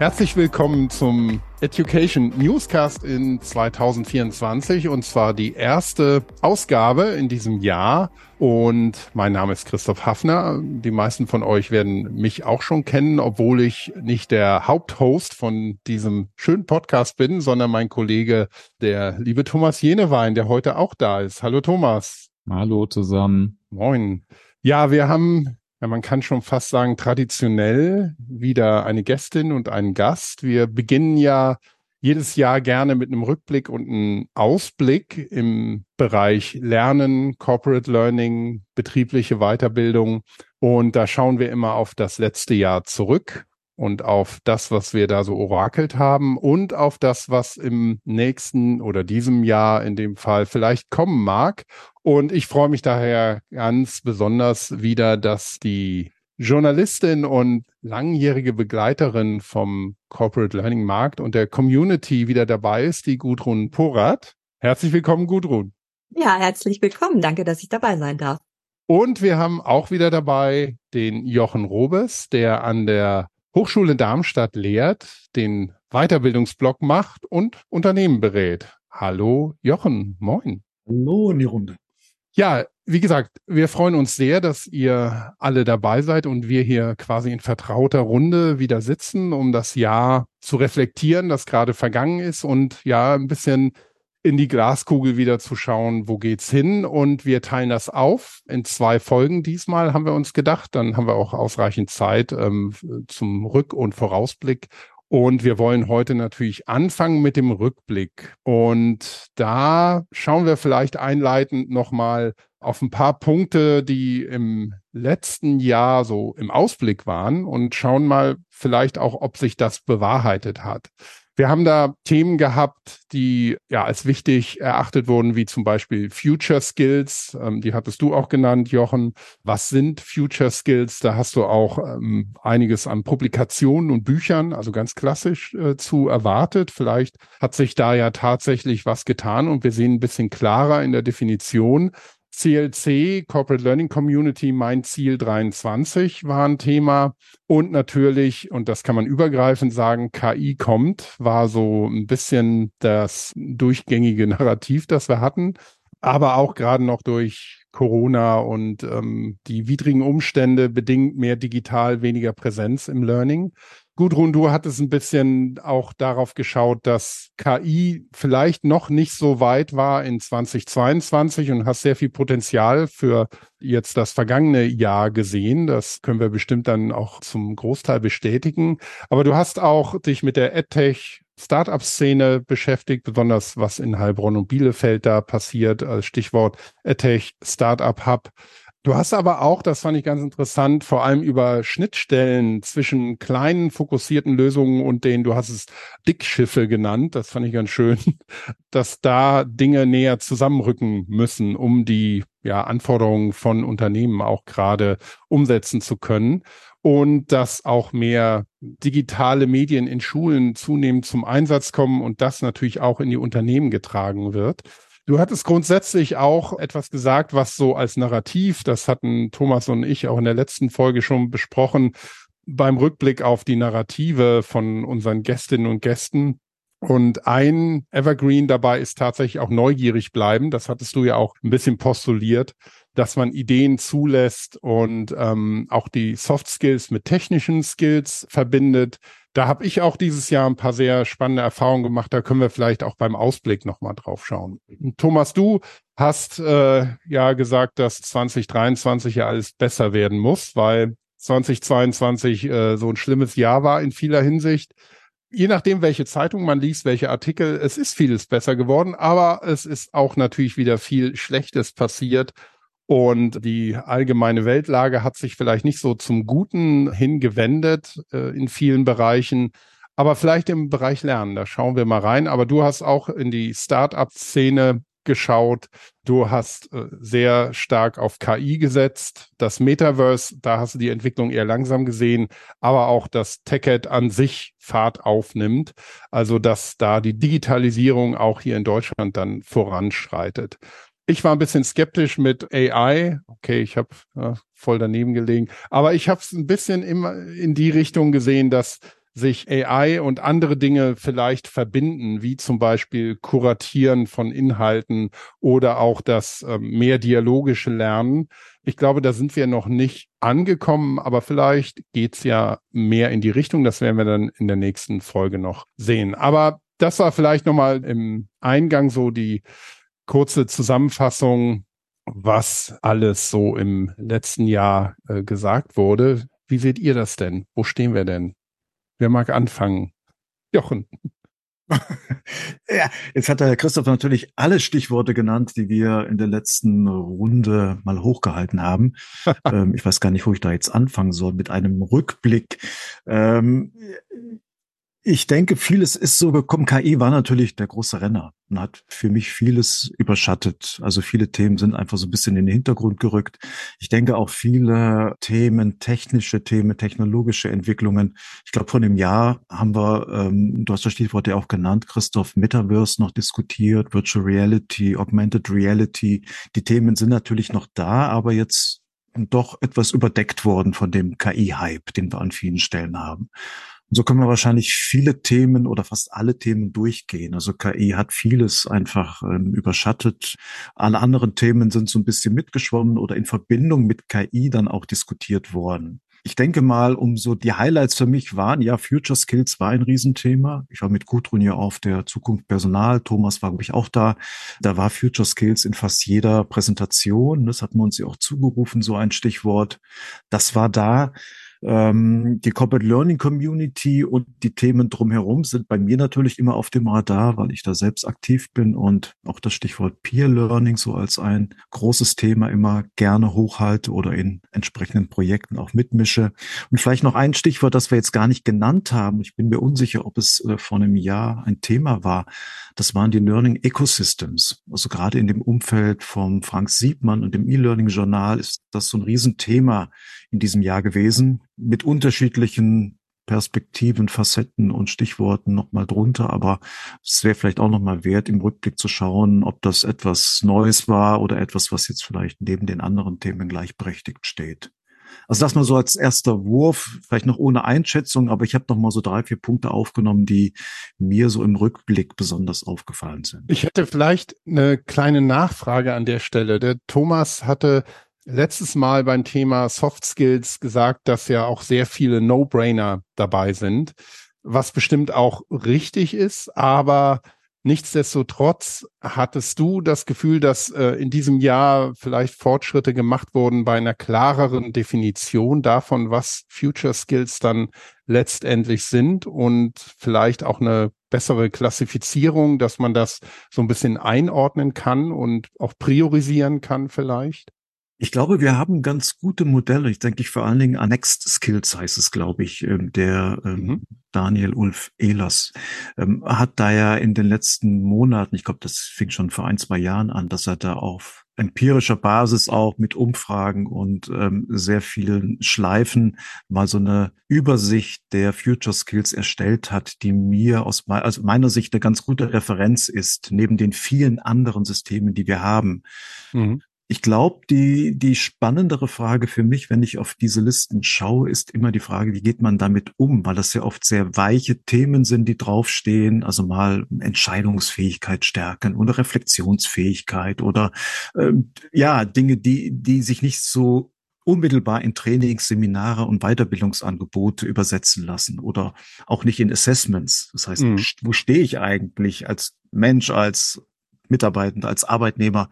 Herzlich willkommen zum Education Newscast in 2024 und zwar die erste Ausgabe in diesem Jahr. Und mein Name ist Christoph Hafner. Die meisten von euch werden mich auch schon kennen, obwohl ich nicht der Haupthost von diesem schönen Podcast bin, sondern mein Kollege, der liebe Thomas Jenewein, der heute auch da ist. Hallo Thomas. Hallo zusammen. Moin. Ja, wir haben ja, man kann schon fast sagen, traditionell wieder eine Gästin und einen Gast. Wir beginnen ja jedes Jahr gerne mit einem Rückblick und einem Ausblick im Bereich Lernen, Corporate Learning, betriebliche Weiterbildung. Und da schauen wir immer auf das letzte Jahr zurück und auf das, was wir da so orakelt haben und auf das, was im nächsten oder diesem Jahr in dem Fall vielleicht kommen mag. Und ich freue mich daher ganz besonders wieder, dass die Journalistin und langjährige Begleiterin vom Corporate Learning Markt und der Community wieder dabei ist, die Gudrun Porat. Herzlich willkommen, Gudrun. Ja, herzlich willkommen. Danke, dass ich dabei sein darf. Und wir haben auch wieder dabei den Jochen Robes, der an der Hochschule Darmstadt lehrt, den Weiterbildungsblock macht und Unternehmen berät. Hallo Jochen, moin. Hallo in die Runde. Ja, wie gesagt, wir freuen uns sehr, dass ihr alle dabei seid und wir hier quasi in vertrauter Runde wieder sitzen, um das Jahr zu reflektieren, das gerade vergangen ist und ja, ein bisschen in die Glaskugel wieder zu schauen, wo geht's hin? Und wir teilen das auf in zwei Folgen diesmal, haben wir uns gedacht. Dann haben wir auch ausreichend Zeit ähm, zum Rück- und Vorausblick. Und wir wollen heute natürlich anfangen mit dem Rückblick. Und da schauen wir vielleicht einleitend nochmal auf ein paar Punkte, die im letzten Jahr so im Ausblick waren und schauen mal vielleicht auch, ob sich das bewahrheitet hat. Wir haben da Themen gehabt, die ja als wichtig erachtet wurden, wie zum Beispiel Future Skills. Ähm, die hattest du auch genannt, Jochen. Was sind Future Skills? Da hast du auch ähm, einiges an Publikationen und Büchern, also ganz klassisch äh, zu erwartet. Vielleicht hat sich da ja tatsächlich was getan und wir sehen ein bisschen klarer in der Definition, CLC, Corporate Learning Community, mein Ziel 23 war ein Thema. Und natürlich, und das kann man übergreifend sagen, KI kommt, war so ein bisschen das durchgängige Narrativ, das wir hatten. Aber auch gerade noch durch Corona und ähm, die widrigen Umstände bedingt mehr digital, weniger Präsenz im Learning. Gudrun, du hattest ein bisschen auch darauf geschaut, dass KI vielleicht noch nicht so weit war in 2022 und hast sehr viel Potenzial für jetzt das vergangene Jahr gesehen. Das können wir bestimmt dann auch zum Großteil bestätigen. Aber du hast auch dich mit der EdTech Startup-Szene beschäftigt, besonders was in Heilbronn und Bielefeld da passiert, als Stichwort EdTech Startup Hub. Du hast aber auch, das fand ich ganz interessant, vor allem über Schnittstellen zwischen kleinen fokussierten Lösungen und denen, du hast es Dickschiffe genannt, das fand ich ganz schön, dass da Dinge näher zusammenrücken müssen, um die ja, Anforderungen von Unternehmen auch gerade umsetzen zu können und dass auch mehr digitale Medien in Schulen zunehmend zum Einsatz kommen und das natürlich auch in die Unternehmen getragen wird. Du hattest grundsätzlich auch etwas gesagt, was so als Narrativ, das hatten Thomas und ich auch in der letzten Folge schon besprochen, beim Rückblick auf die Narrative von unseren Gästinnen und Gästen. Und ein Evergreen dabei ist tatsächlich auch neugierig bleiben. Das hattest du ja auch ein bisschen postuliert, dass man Ideen zulässt und ähm, auch die Soft Skills mit technischen Skills verbindet, da habe ich auch dieses Jahr ein paar sehr spannende Erfahrungen gemacht. Da können wir vielleicht auch beim Ausblick nochmal drauf schauen. Thomas, du hast äh, ja gesagt, dass 2023 ja alles besser werden muss, weil 2022 äh, so ein schlimmes Jahr war in vieler Hinsicht. Je nachdem, welche Zeitung man liest, welche Artikel, es ist vieles besser geworden, aber es ist auch natürlich wieder viel Schlechtes passiert. Und die allgemeine Weltlage hat sich vielleicht nicht so zum Guten hingewendet äh, in vielen Bereichen, aber vielleicht im Bereich Lernen. Da schauen wir mal rein. Aber du hast auch in die Start-up-Szene geschaut. Du hast äh, sehr stark auf KI gesetzt. Das Metaverse, da hast du die Entwicklung eher langsam gesehen, aber auch das TechEd an sich Fahrt aufnimmt. Also, dass da die Digitalisierung auch hier in Deutschland dann voranschreitet. Ich war ein bisschen skeptisch mit AI. Okay, ich habe ja, voll daneben gelegen. Aber ich habe es ein bisschen immer in die Richtung gesehen, dass sich AI und andere Dinge vielleicht verbinden, wie zum Beispiel Kuratieren von Inhalten oder auch das äh, mehr dialogische Lernen. Ich glaube, da sind wir noch nicht angekommen, aber vielleicht geht's ja mehr in die Richtung. Das werden wir dann in der nächsten Folge noch sehen. Aber das war vielleicht nochmal im Eingang so die kurze Zusammenfassung, was alles so im letzten Jahr äh, gesagt wurde. Wie seht ihr das denn? Wo stehen wir denn? Wer mag anfangen? Jochen. ja, jetzt hat der Herr Christoph natürlich alle Stichworte genannt, die wir in der letzten Runde mal hochgehalten haben. ähm, ich weiß gar nicht, wo ich da jetzt anfangen soll mit einem Rückblick. Ähm, ich denke, vieles ist so gekommen. KI war natürlich der große Renner und hat für mich vieles überschattet. Also viele Themen sind einfach so ein bisschen in den Hintergrund gerückt. Ich denke auch viele Themen, technische Themen, technologische Entwicklungen. Ich glaube, vor einem Jahr haben wir, ähm, du hast das Stichwort ja auch genannt, Christoph, Metaverse noch diskutiert, Virtual Reality, Augmented Reality. Die Themen sind natürlich noch da, aber jetzt doch etwas überdeckt worden von dem KI-Hype, den wir an vielen Stellen haben. Und so können wir wahrscheinlich viele Themen oder fast alle Themen durchgehen. Also KI hat vieles einfach ähm, überschattet. Alle anderen Themen sind so ein bisschen mitgeschwommen oder in Verbindung mit KI dann auch diskutiert worden. Ich denke mal, um so die Highlights für mich waren, ja, Future Skills war ein Riesenthema. Ich war mit Gudrun ja auf der Zukunft Personal. Thomas war, glaube ich, auch da. Da war Future Skills in fast jeder Präsentation. Das hat man uns ja auch zugerufen, so ein Stichwort. Das war da. Ähm, die Corporate Learning Community und die Themen drumherum sind bei mir natürlich immer auf dem Radar, weil ich da selbst aktiv bin und auch das Stichwort Peer Learning so als ein großes Thema immer gerne hochhalte oder in entsprechenden Projekten auch mitmische. Und vielleicht noch ein Stichwort, das wir jetzt gar nicht genannt haben. Ich bin mir unsicher, ob es äh, vor einem Jahr ein Thema war. Das waren die Learning Ecosystems. Also gerade in dem Umfeld vom Frank Siebmann und dem E-Learning Journal ist das so ein Riesenthema in diesem Jahr gewesen mit unterschiedlichen Perspektiven, Facetten und Stichworten nochmal drunter, aber es wäre vielleicht auch nochmal wert, im Rückblick zu schauen, ob das etwas Neues war oder etwas, was jetzt vielleicht neben den anderen Themen gleichberechtigt steht. Also das mal so als erster Wurf, vielleicht noch ohne Einschätzung, aber ich habe noch mal so drei, vier Punkte aufgenommen, die mir so im Rückblick besonders aufgefallen sind. Ich hätte vielleicht eine kleine Nachfrage an der Stelle. Der Thomas hatte letztes Mal beim Thema Soft Skills gesagt, dass ja auch sehr viele No-Brainer dabei sind, was bestimmt auch richtig ist, aber nichtsdestotrotz hattest du das Gefühl, dass äh, in diesem Jahr vielleicht Fortschritte gemacht wurden bei einer klareren Definition davon, was Future Skills dann letztendlich sind und vielleicht auch eine bessere Klassifizierung, dass man das so ein bisschen einordnen kann und auch priorisieren kann vielleicht? Ich glaube, wir haben ganz gute Modelle. Ich denke, ich vor allen Dingen Annexed Skills heißt es, glaube ich, ähm, der ähm, mhm. Daniel Ulf Ehlers ähm, hat da ja in den letzten Monaten, ich glaube, das fing schon vor ein, zwei Jahren an, dass er da auf empirischer Basis auch mit Umfragen und ähm, sehr vielen Schleifen mal so eine Übersicht der Future Skills erstellt hat, die mir aus me also meiner Sicht eine ganz gute Referenz ist, neben den vielen anderen Systemen, die wir haben. Mhm. Ich glaube, die, die spannendere Frage für mich, wenn ich auf diese Listen schaue, ist immer die Frage, wie geht man damit um? Weil das ja oft sehr weiche Themen sind, die draufstehen. Also mal Entscheidungsfähigkeit stärken oder Reflexionsfähigkeit oder äh, ja, Dinge, die, die sich nicht so unmittelbar in Trainings, Seminare und Weiterbildungsangebote übersetzen lassen oder auch nicht in Assessments. Das heißt, mhm. wo stehe ich eigentlich als Mensch, als Mitarbeitende, als Arbeitnehmer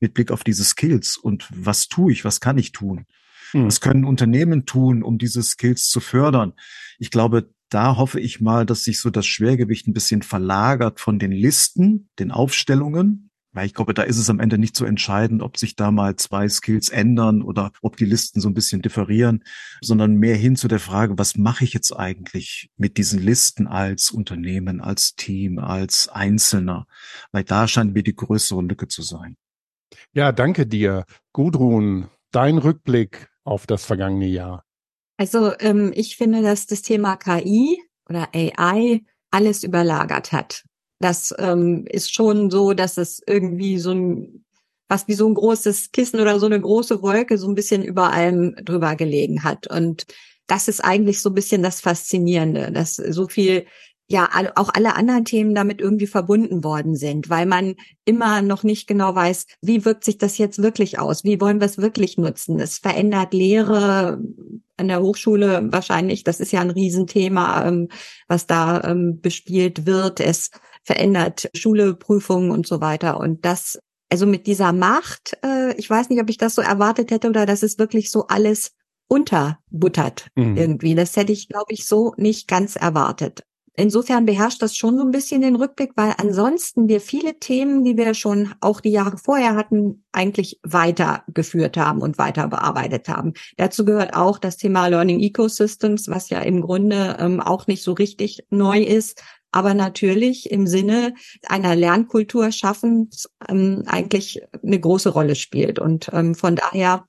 mit Blick auf diese Skills und was tue ich, was kann ich tun? Hm. Was können Unternehmen tun, um diese Skills zu fördern? Ich glaube, da hoffe ich mal, dass sich so das Schwergewicht ein bisschen verlagert von den Listen, den Aufstellungen weil ich glaube, da ist es am Ende nicht so entscheidend, ob sich da mal zwei Skills ändern oder ob die Listen so ein bisschen differieren, sondern mehr hin zu der Frage, was mache ich jetzt eigentlich mit diesen Listen als Unternehmen, als Team, als Einzelner? Weil da scheint mir die größere Lücke zu sein. Ja, danke dir. Gudrun, dein Rückblick auf das vergangene Jahr. Also ähm, ich finde, dass das Thema KI oder AI alles überlagert hat. Das ähm, ist schon so, dass es irgendwie so ein, fast wie so ein großes Kissen oder so eine große Wolke so ein bisschen über allem drüber gelegen hat. Und das ist eigentlich so ein bisschen das Faszinierende, dass so viel ja auch alle anderen Themen damit irgendwie verbunden worden sind, weil man immer noch nicht genau weiß, wie wirkt sich das jetzt wirklich aus? Wie wollen wir es wirklich nutzen? Es verändert Lehre an der Hochschule wahrscheinlich. Das ist ja ein Riesenthema, ähm, was da ähm, bespielt wird. Es verändert Schule, Prüfungen und so weiter. Und das, also mit dieser Macht, äh, ich weiß nicht, ob ich das so erwartet hätte oder dass es wirklich so alles unterbuttert mhm. irgendwie. Das hätte ich, glaube ich, so nicht ganz erwartet. Insofern beherrscht das schon so ein bisschen den Rückblick, weil ansonsten wir viele Themen, die wir schon auch die Jahre vorher hatten, eigentlich weitergeführt haben und weiter bearbeitet haben. Dazu gehört auch das Thema Learning Ecosystems, was ja im Grunde ähm, auch nicht so richtig neu ist, aber natürlich im Sinne einer Lernkultur schaffen ähm, eigentlich eine große Rolle spielt. Und ähm, von daher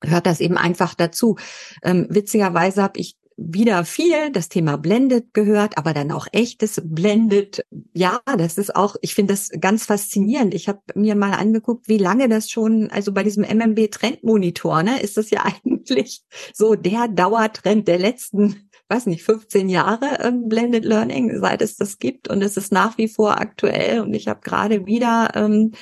gehört das eben einfach dazu. Ähm, witzigerweise habe ich wieder viel das Thema Blended gehört, aber dann auch echtes Blended. Ja, das ist auch, ich finde das ganz faszinierend. Ich habe mir mal angeguckt, wie lange das schon, also bei diesem MMB Trendmonitor, ne, ist das ja eigentlich so der Dauertrend der letzten weiß nicht, 15 Jahre ähm, Blended Learning, seit es das gibt und es ist nach wie vor aktuell und ich habe gerade wieder ähm,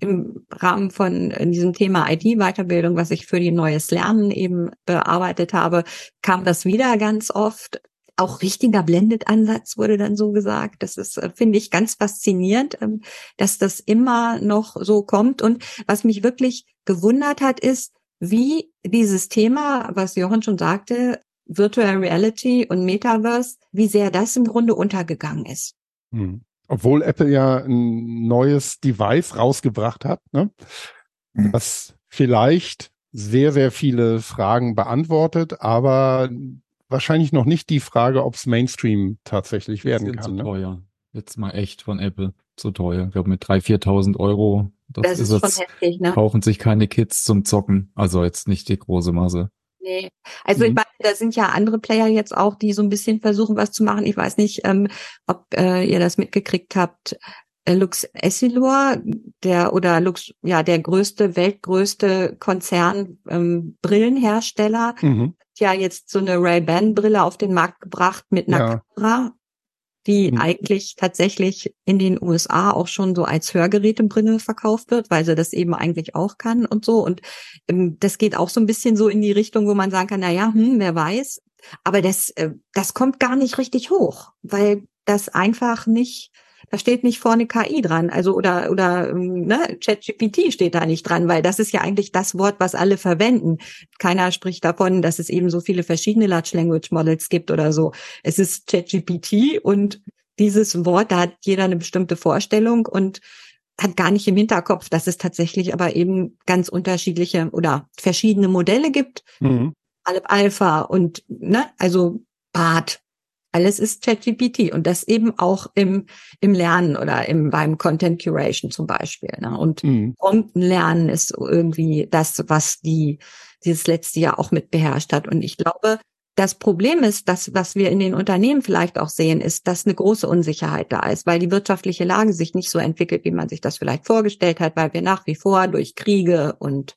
im Rahmen von diesem Thema IT-Weiterbildung, was ich für die neues Lernen eben bearbeitet habe, kam das wieder ganz oft. Auch richtiger Blended-Ansatz wurde dann so gesagt. Das ist, äh, finde ich, ganz faszinierend, ähm, dass das immer noch so kommt. Und was mich wirklich gewundert hat, ist, wie dieses Thema, was Jochen schon sagte, Virtual Reality und Metaverse, wie sehr das im Grunde untergegangen ist. Hm. Obwohl Apple ja ein neues Device rausgebracht hat, ne? Mhm. was vielleicht sehr, sehr viele Fragen beantwortet, aber wahrscheinlich noch nicht die Frage, ob es Mainstream tatsächlich werden kann. Zu ne? teuer. Jetzt mal echt von Apple zu teuer. Ich glaube mit 3.000, 4.000 Euro. Das, das ist, ist schon heftig, ne? Kaufen sich keine Kids zum Zocken. Also jetzt nicht die große Masse. Nee. Also mhm. ich meine, da sind ja andere Player jetzt auch, die so ein bisschen versuchen, was zu machen. Ich weiß nicht, ähm, ob äh, ihr das mitgekriegt habt. Äh, Lux Essilor, der oder Lux, ja, der größte, weltgrößte Konzern ähm, Brillenhersteller, mhm. ja jetzt so eine Ray-Ban-Brille auf den Markt gebracht mit einer ja. Kamera, die mhm. eigentlich tatsächlich in den USA auch schon so als Hörgerätebrille verkauft wird, weil sie das eben eigentlich auch kann und so. Und ähm, das geht auch so ein bisschen so in die Richtung, wo man sagen kann, na ja, hm, wer weiß. Aber das, äh, das kommt gar nicht richtig hoch, weil das einfach nicht da steht nicht vorne KI dran, also oder oder ähm, ne, ChatGPT steht da nicht dran, weil das ist ja eigentlich das Wort, was alle verwenden. Keiner spricht davon, dass es eben so viele verschiedene Large Language Models gibt oder so. Es ist ChatGPT und dieses Wort, da hat jeder eine bestimmte Vorstellung und hat gar nicht im Hinterkopf, dass es tatsächlich aber eben ganz unterschiedliche oder verschiedene Modelle gibt. Mhm. Alpha und ne, also BART alles ist ChatGPT und das eben auch im, im Lernen oder im, beim Content Curation zum Beispiel. Ne? Und mhm. Prompten ist irgendwie das, was die, dieses letzte Jahr auch mit beherrscht hat. Und ich glaube, das Problem ist, dass was wir in den Unternehmen vielleicht auch sehen, ist, dass eine große Unsicherheit da ist, weil die wirtschaftliche Lage sich nicht so entwickelt, wie man sich das vielleicht vorgestellt hat, weil wir nach wie vor durch Kriege und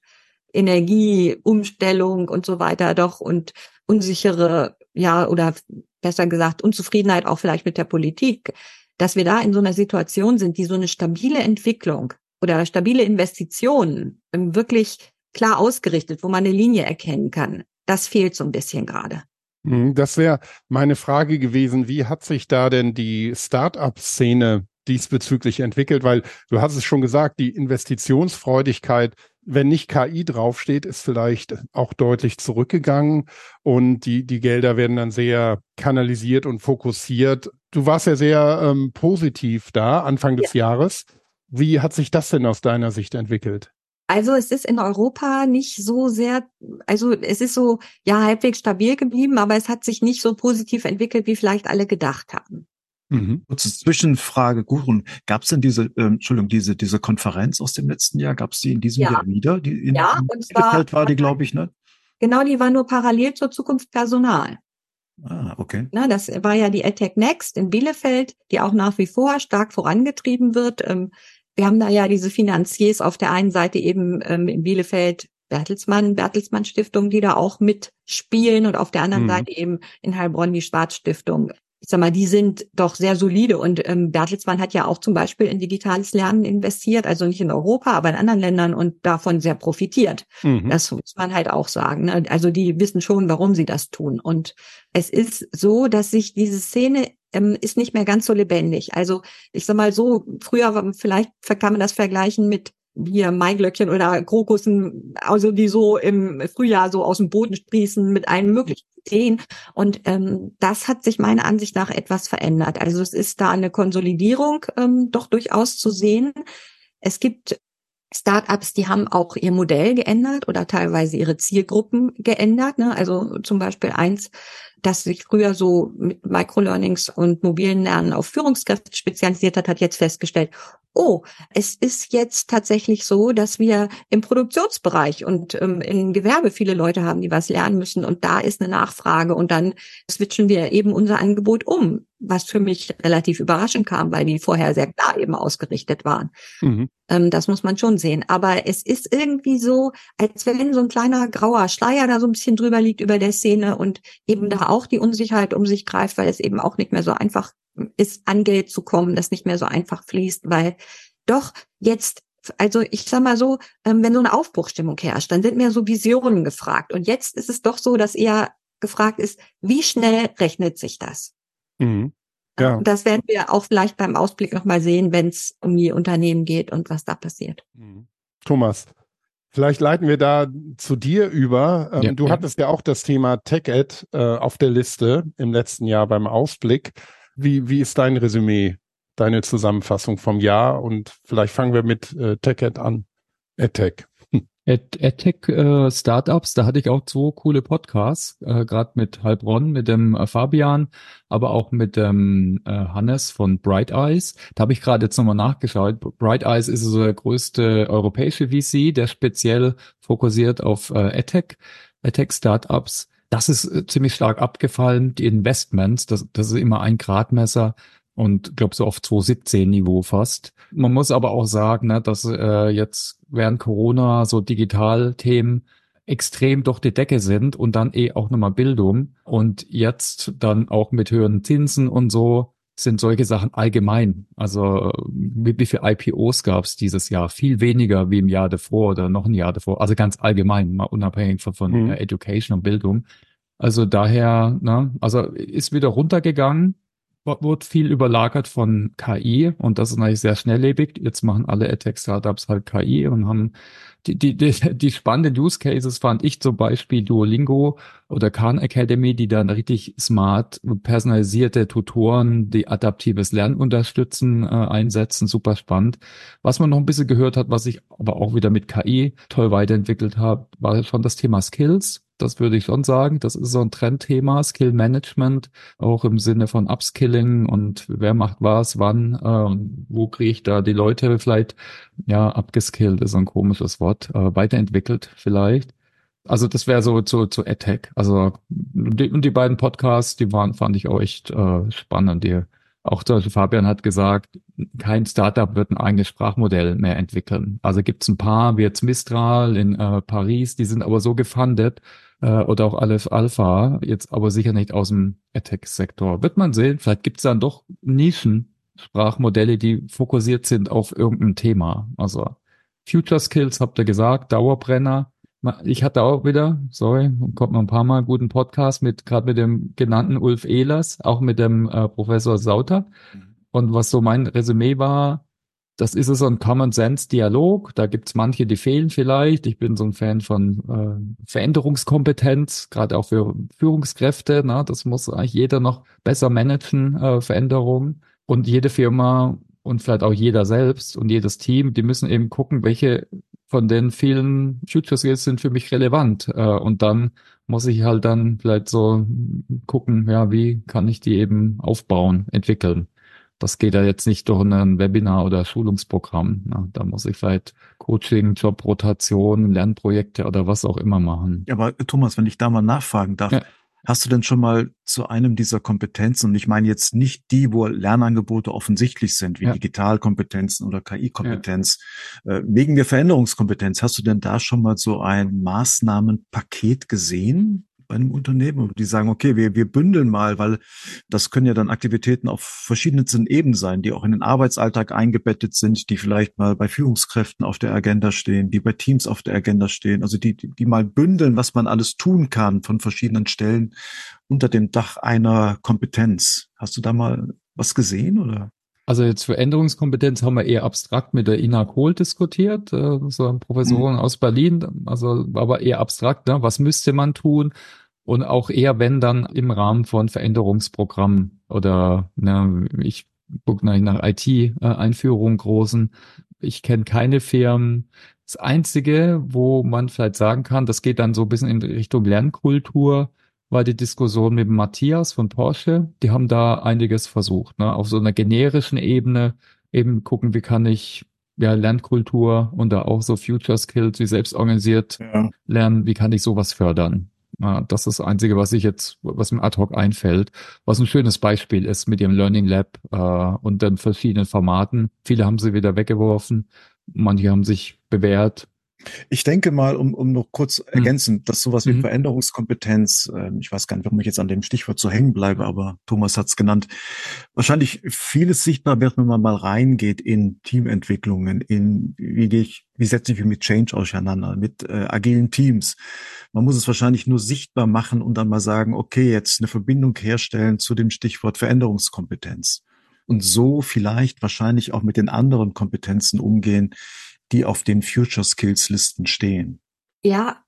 Energieumstellung und so weiter doch und unsichere, ja, oder besser gesagt, Unzufriedenheit auch vielleicht mit der Politik, dass wir da in so einer Situation sind, die so eine stabile Entwicklung oder stabile Investitionen wirklich klar ausgerichtet, wo man eine Linie erkennen kann. Das fehlt so ein bisschen gerade. Mhm, das wäre meine Frage gewesen. Wie hat sich da denn die Start-up-Szene diesbezüglich entwickelt? Weil du hast es schon gesagt, die Investitionsfreudigkeit wenn nicht KI draufsteht, ist vielleicht auch deutlich zurückgegangen und die, die Gelder werden dann sehr kanalisiert und fokussiert. Du warst ja sehr ähm, positiv da Anfang des ja. Jahres. Wie hat sich das denn aus deiner Sicht entwickelt? Also es ist in Europa nicht so sehr, also es ist so ja halbwegs stabil geblieben, aber es hat sich nicht so positiv entwickelt, wie vielleicht alle gedacht haben. Mhm. Kurze Zwischenfrage, Gurun, gab es denn diese, ähm, Entschuldigung, diese, diese Konferenz aus dem letzten Jahr, gab es die in diesem ja. Jahr wieder? Die in, ja, und zwar war die, glaube ich, ne? Genau, die war nur parallel zur Zukunft Personal. Ah, okay. Na, das war ja die Attack Next in Bielefeld, die auch nach wie vor stark vorangetrieben wird. Ähm, wir haben da ja diese Finanziers auf der einen Seite eben ähm, in Bielefeld Bertelsmann, Bertelsmann Stiftung, die da auch mitspielen und auf der anderen mhm. Seite eben in Heilbronn die Schwarzstiftung ich sag mal, die sind doch sehr solide. Und ähm, Bertelsmann hat ja auch zum Beispiel in digitales Lernen investiert, also nicht in Europa, aber in anderen Ländern und davon sehr profitiert. Mhm. Das muss man halt auch sagen. Ne? Also die wissen schon, warum sie das tun. Und es ist so, dass sich diese Szene ähm, ist nicht mehr ganz so lebendig. Also ich sag mal so, früher vielleicht kann man das vergleichen mit hier Maiglöckchen oder Krokussen, also die so im Frühjahr so aus dem Boden sprießen mit allen möglichen Ideen. Und ähm, das hat sich meiner Ansicht nach etwas verändert. Also es ist da eine Konsolidierung ähm, doch durchaus zu sehen. Es gibt Startups, die haben auch ihr Modell geändert oder teilweise ihre Zielgruppen geändert. Ne? Also zum Beispiel eins, das sich früher so mit Microlearnings und mobilen Lernen auf Führungskräfte spezialisiert hat, hat jetzt festgestellt, oh, es ist jetzt tatsächlich so, dass wir im Produktionsbereich und ähm, im Gewerbe viele Leute haben, die was lernen müssen und da ist eine Nachfrage und dann switchen wir eben unser Angebot um, was für mich relativ überraschend kam, weil die vorher sehr klar eben ausgerichtet waren. Mhm. Ähm, das muss man schon sehen. Aber es ist irgendwie so, als wenn so ein kleiner grauer Schleier da so ein bisschen drüber liegt über der Szene und eben da auch die Unsicherheit um sich greift, weil es eben auch nicht mehr so einfach ist, an Geld zu kommen, das nicht mehr so einfach fließt, weil doch jetzt also ich sag mal so, ähm, wenn so eine Aufbruchstimmung herrscht, dann sind mehr so Visionen gefragt. Und jetzt ist es doch so, dass eher gefragt ist, wie schnell rechnet sich das? Mhm. Ja. Das werden wir auch vielleicht beim Ausblick nochmal sehen, wenn es um die Unternehmen geht und was da passiert. Mhm. Thomas, vielleicht leiten wir da zu dir über. Ähm, ja, du ja. hattest ja auch das Thema TechEd äh, auf der Liste im letzten Jahr beim Ausblick. Wie, wie ist dein Resümee, deine Zusammenfassung vom Jahr? Und vielleicht fangen wir mit äh, TechEd an. EdTech. AdTech äh, Startups, da hatte ich auch zwei coole Podcasts, äh, gerade mit Heilbronn, mit dem äh, Fabian, aber auch mit dem äh, Hannes von Bright Eyes. Da habe ich gerade jetzt nochmal nachgeschaut. Bright Eyes ist so der größte europäische VC, der speziell fokussiert auf äh, AdTech, AdTech Startups. Das ist äh, ziemlich stark abgefallen. Die Investments, das, das ist immer ein Gradmesser und glaube so auf 2017 Niveau fast. Man muss aber auch sagen, ne, dass äh, jetzt während Corona so Digitalthemen extrem durch die Decke sind und dann eh auch nochmal Bildung und jetzt dann auch mit höheren Zinsen und so sind solche Sachen allgemein. Also wie, wie viele IPOs gab es dieses Jahr? Viel weniger wie im Jahr davor oder noch ein Jahr davor. Also ganz allgemein, mal unabhängig von, von mhm. Education und Bildung. Also daher, ne, also ist wieder runtergegangen, wurde viel überlagert von KI und das ist natürlich sehr schnelllebig. Jetzt machen alle AdTech-Startups halt KI und haben die, die, die, die spannenden Use Cases fand ich zum Beispiel Duolingo oder Khan Academy, die dann richtig smart personalisierte Tutoren, die adaptives Lernen unterstützen, äh, einsetzen. Super spannend. Was man noch ein bisschen gehört hat, was ich aber auch wieder mit KI toll weiterentwickelt habe, war schon das Thema Skills. Das würde ich schon sagen. Das ist so ein Trendthema, Skill Management, auch im Sinne von Upskilling und wer macht was, wann, äh, wo kriege ich da die Leute vielleicht, ja, abgeskillt ist ein komisches Wort, äh, weiterentwickelt vielleicht. Also das wäre so zu, zu Attack. Also die, und die beiden Podcasts, die waren, fand ich auch echt äh, spannend. Die, auch zum Beispiel Fabian hat gesagt, kein Startup wird ein eigenes Sprachmodell mehr entwickeln. Also gibt es ein paar, wie jetzt Mistral in äh, Paris, die sind aber so gefundet, äh, oder auch Aleph Alpha, jetzt aber sicher nicht aus dem Attack-Sektor. Wird man sehen, vielleicht gibt es dann doch Nischen, Sprachmodelle, die fokussiert sind auf irgendein Thema. Also Future Skills habt ihr gesagt, Dauerbrenner. Ich hatte auch wieder, sorry, kommt noch ein paar Mal guten Podcast mit, gerade mit dem genannten Ulf Ehlers, auch mit dem äh, Professor Sauter. Mhm. Und was so mein Resümee war, das ist so ein Common Sense Dialog. Da gibt's manche, die fehlen vielleicht. Ich bin so ein Fan von äh, Veränderungskompetenz, gerade auch für Führungskräfte. Na, das muss eigentlich jeder noch besser managen, äh, Veränderungen. Und jede Firma und vielleicht auch jeder selbst und jedes Team, die müssen eben gucken, welche von den vielen Future Skills sind für mich relevant. Äh, und dann muss ich halt dann vielleicht so gucken, ja, wie kann ich die eben aufbauen, entwickeln. Das geht ja jetzt nicht durch ein Webinar oder Schulungsprogramm. Ne? Da muss ich vielleicht Coaching, Jobrotation, Lernprojekte oder was auch immer machen. Ja, aber Thomas, wenn ich da mal nachfragen darf, ja. Hast du denn schon mal zu einem dieser Kompetenzen, und ich meine jetzt nicht die, wo Lernangebote offensichtlich sind, wie ja. Digitalkompetenzen oder KI-Kompetenz, ja. äh, wegen der Veränderungskompetenz, hast du denn da schon mal so ein Maßnahmenpaket gesehen, bei einem Unternehmen und die sagen, okay, wir, wir bündeln mal, weil das können ja dann Aktivitäten auf verschiedensten Ebenen sein, die auch in den Arbeitsalltag eingebettet sind, die vielleicht mal bei Führungskräften auf der Agenda stehen, die bei Teams auf der Agenda stehen, also die, die, die mal bündeln, was man alles tun kann von verschiedenen Stellen unter dem Dach einer Kompetenz. Hast du da mal was gesehen oder? Also jetzt für Änderungskompetenz haben wir eher abstrakt mit der Ina Kohl diskutiert, äh, so eine Professorin mhm. aus Berlin, also aber eher abstrakt, ne? was müsste man tun? Und auch eher, wenn dann im Rahmen von Veränderungsprogrammen oder ne, ich gucke nach, nach IT-Einführungen großen. Ich kenne keine Firmen. Das Einzige, wo man vielleicht sagen kann, das geht dann so ein bisschen in Richtung Lernkultur, war die Diskussion mit Matthias von Porsche. Die haben da einiges versucht, ne? auf so einer generischen Ebene eben gucken, wie kann ich ja Lernkultur und da auch so Future Skills wie selbst organisiert ja. lernen, wie kann ich sowas fördern? Ja, das ist das Einzige, was ich jetzt, was mir ad hoc einfällt, was ein schönes Beispiel ist mit dem Learning Lab äh, und den verschiedenen Formaten. Viele haben sie wieder weggeworfen, manche haben sich bewährt, ich denke mal, um, um noch kurz mhm. ergänzen, dass sowas wie mhm. Veränderungskompetenz, äh, ich weiß gar nicht, warum ich jetzt an dem Stichwort so hängen bleibe, aber Thomas hat es genannt, wahrscheinlich vieles sichtbar wird, wenn man mal reingeht in Teamentwicklungen, in wie gehe ich, wie setze ich mich mit Change auseinander, mit äh, agilen Teams. Man muss es wahrscheinlich nur sichtbar machen und dann mal sagen, okay, jetzt eine Verbindung herstellen zu dem Stichwort Veränderungskompetenz. Und so vielleicht wahrscheinlich auch mit den anderen Kompetenzen umgehen, die auf den Future Skills Listen stehen? Ja,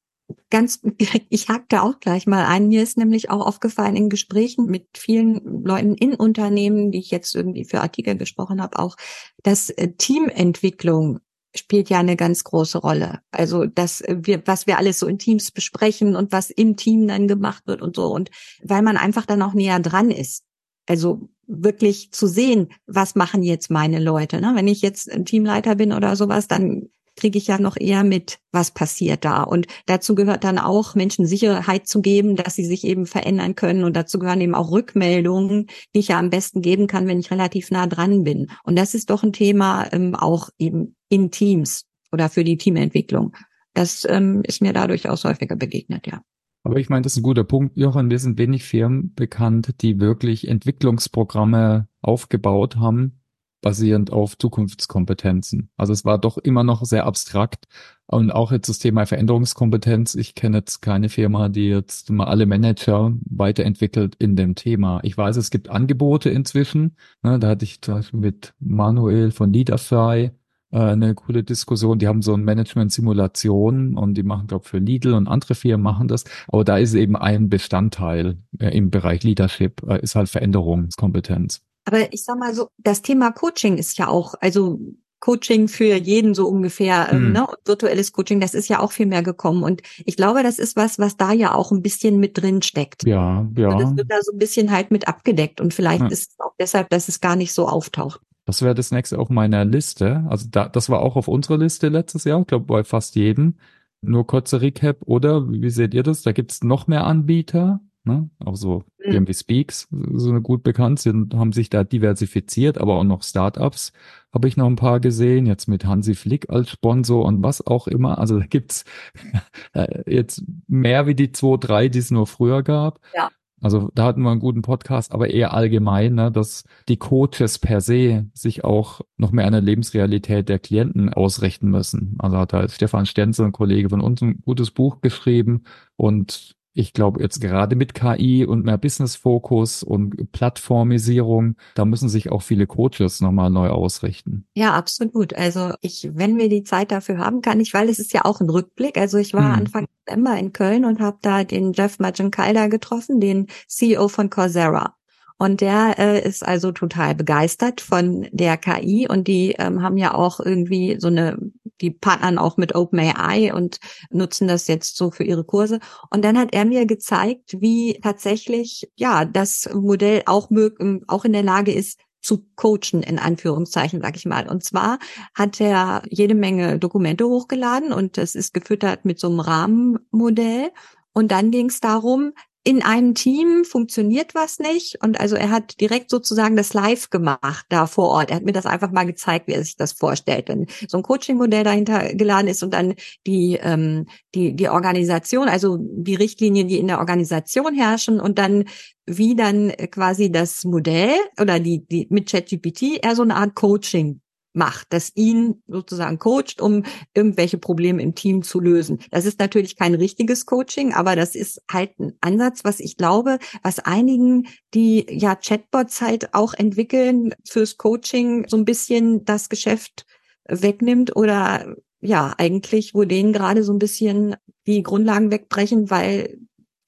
ganz, ich hake da auch gleich mal ein. Mir ist nämlich auch aufgefallen in Gesprächen mit vielen Leuten in Unternehmen, die ich jetzt irgendwie für Artikel gesprochen habe, auch, dass äh, Teamentwicklung spielt ja eine ganz große Rolle. Also, dass wir, was wir alles so in Teams besprechen und was im Team dann gemacht wird und so. Und weil man einfach dann auch näher dran ist. Also wirklich zu sehen, was machen jetzt meine Leute. Ne? Wenn ich jetzt ein Teamleiter bin oder sowas, dann kriege ich ja noch eher mit, was passiert da. Und dazu gehört dann auch, Menschen Sicherheit zu geben, dass sie sich eben verändern können. Und dazu gehören eben auch Rückmeldungen, die ich ja am besten geben kann, wenn ich relativ nah dran bin. Und das ist doch ein Thema ähm, auch eben in Teams oder für die Teamentwicklung. Das ähm, ist mir da durchaus häufiger begegnet, ja. Aber ich meine, das ist ein guter Punkt, Jochen. Wir sind wenig Firmen bekannt, die wirklich Entwicklungsprogramme aufgebaut haben, basierend auf Zukunftskompetenzen. Also es war doch immer noch sehr abstrakt. Und auch jetzt das Thema Veränderungskompetenz. Ich kenne jetzt keine Firma, die jetzt mal alle Manager weiterentwickelt in dem Thema. Ich weiß, es gibt Angebote inzwischen. Ne, da hatte ich zum Beispiel mit Manuel von Leaderfly äh, eine coole Diskussion. Die haben so ein Management-Simulation und die machen, glaube für Lidl und andere Firmen machen das. Aber da ist eben ein Bestandteil äh, im Bereich Leadership, äh, ist halt Veränderungskompetenz. Aber ich sag mal so, das Thema Coaching ist ja auch, also Coaching für jeden so ungefähr, ähm, mhm. ne? virtuelles Coaching, das ist ja auch viel mehr gekommen. Und ich glaube, das ist was, was da ja auch ein bisschen mit drin steckt. Ja, ja. Und das wird da so ein bisschen halt mit abgedeckt. Und vielleicht ja. ist es auch deshalb, dass es gar nicht so auftaucht. Das wäre das nächste auf meiner Liste. Also da, das war auch auf unserer Liste letztes Jahr, ich glaube bei fast jedem. Nur kurzer Recap, oder? Wie seht ihr das? Da gibt's noch mehr Anbieter, ne? Auch so mhm. BMW Speaks, so eine gut bekannt sind, haben sich da diversifiziert, aber auch noch Startups habe ich noch ein paar gesehen, jetzt mit Hansi Flick als Sponsor und was auch immer. Also da gibt's äh, jetzt mehr wie die zwei, drei, die es nur früher gab. Ja. Also da hatten wir einen guten Podcast, aber eher allgemein, ne, dass die Coaches per se sich auch noch mehr an der Lebensrealität der Klienten ausrichten müssen. Also hat halt Stefan Stenzel, ein Kollege von uns, ein gutes Buch geschrieben und ich glaube jetzt gerade mit KI und mehr Business-Fokus und Plattformisierung, da müssen sich auch viele Coaches nochmal neu ausrichten. Ja, absolut. Also ich, wenn wir die Zeit dafür haben, kann ich, weil es ist ja auch ein Rückblick. Also ich war hm. Anfang Dezember in Köln und habe da den Jeff Magenkalda getroffen, den CEO von Coursera. Und der äh, ist also total begeistert von der KI und die ähm, haben ja auch irgendwie so eine, die partnern auch mit OpenAI und nutzen das jetzt so für ihre Kurse. Und dann hat er mir gezeigt, wie tatsächlich ja das Modell auch mög auch in der Lage ist, zu coachen, in Anführungszeichen, sag ich mal. Und zwar hat er jede Menge Dokumente hochgeladen und das ist gefüttert mit so einem Rahmenmodell. Und dann ging es darum, in einem Team funktioniert was nicht und also er hat direkt sozusagen das live gemacht da vor Ort. Er hat mir das einfach mal gezeigt, wie er sich das vorstellt, wenn so ein Coaching-Modell dahinter geladen ist und dann die ähm, die die Organisation, also die Richtlinien, die in der Organisation herrschen und dann wie dann quasi das Modell oder die die mit ChatGPT eher so eine Art Coaching macht, das ihn sozusagen coacht, um irgendwelche Probleme im Team zu lösen. Das ist natürlich kein richtiges Coaching, aber das ist halt ein Ansatz, was ich glaube, was einigen, die ja Chatbots halt auch entwickeln fürs Coaching, so ein bisschen das Geschäft wegnimmt oder ja, eigentlich, wo denen gerade so ein bisschen die Grundlagen wegbrechen, weil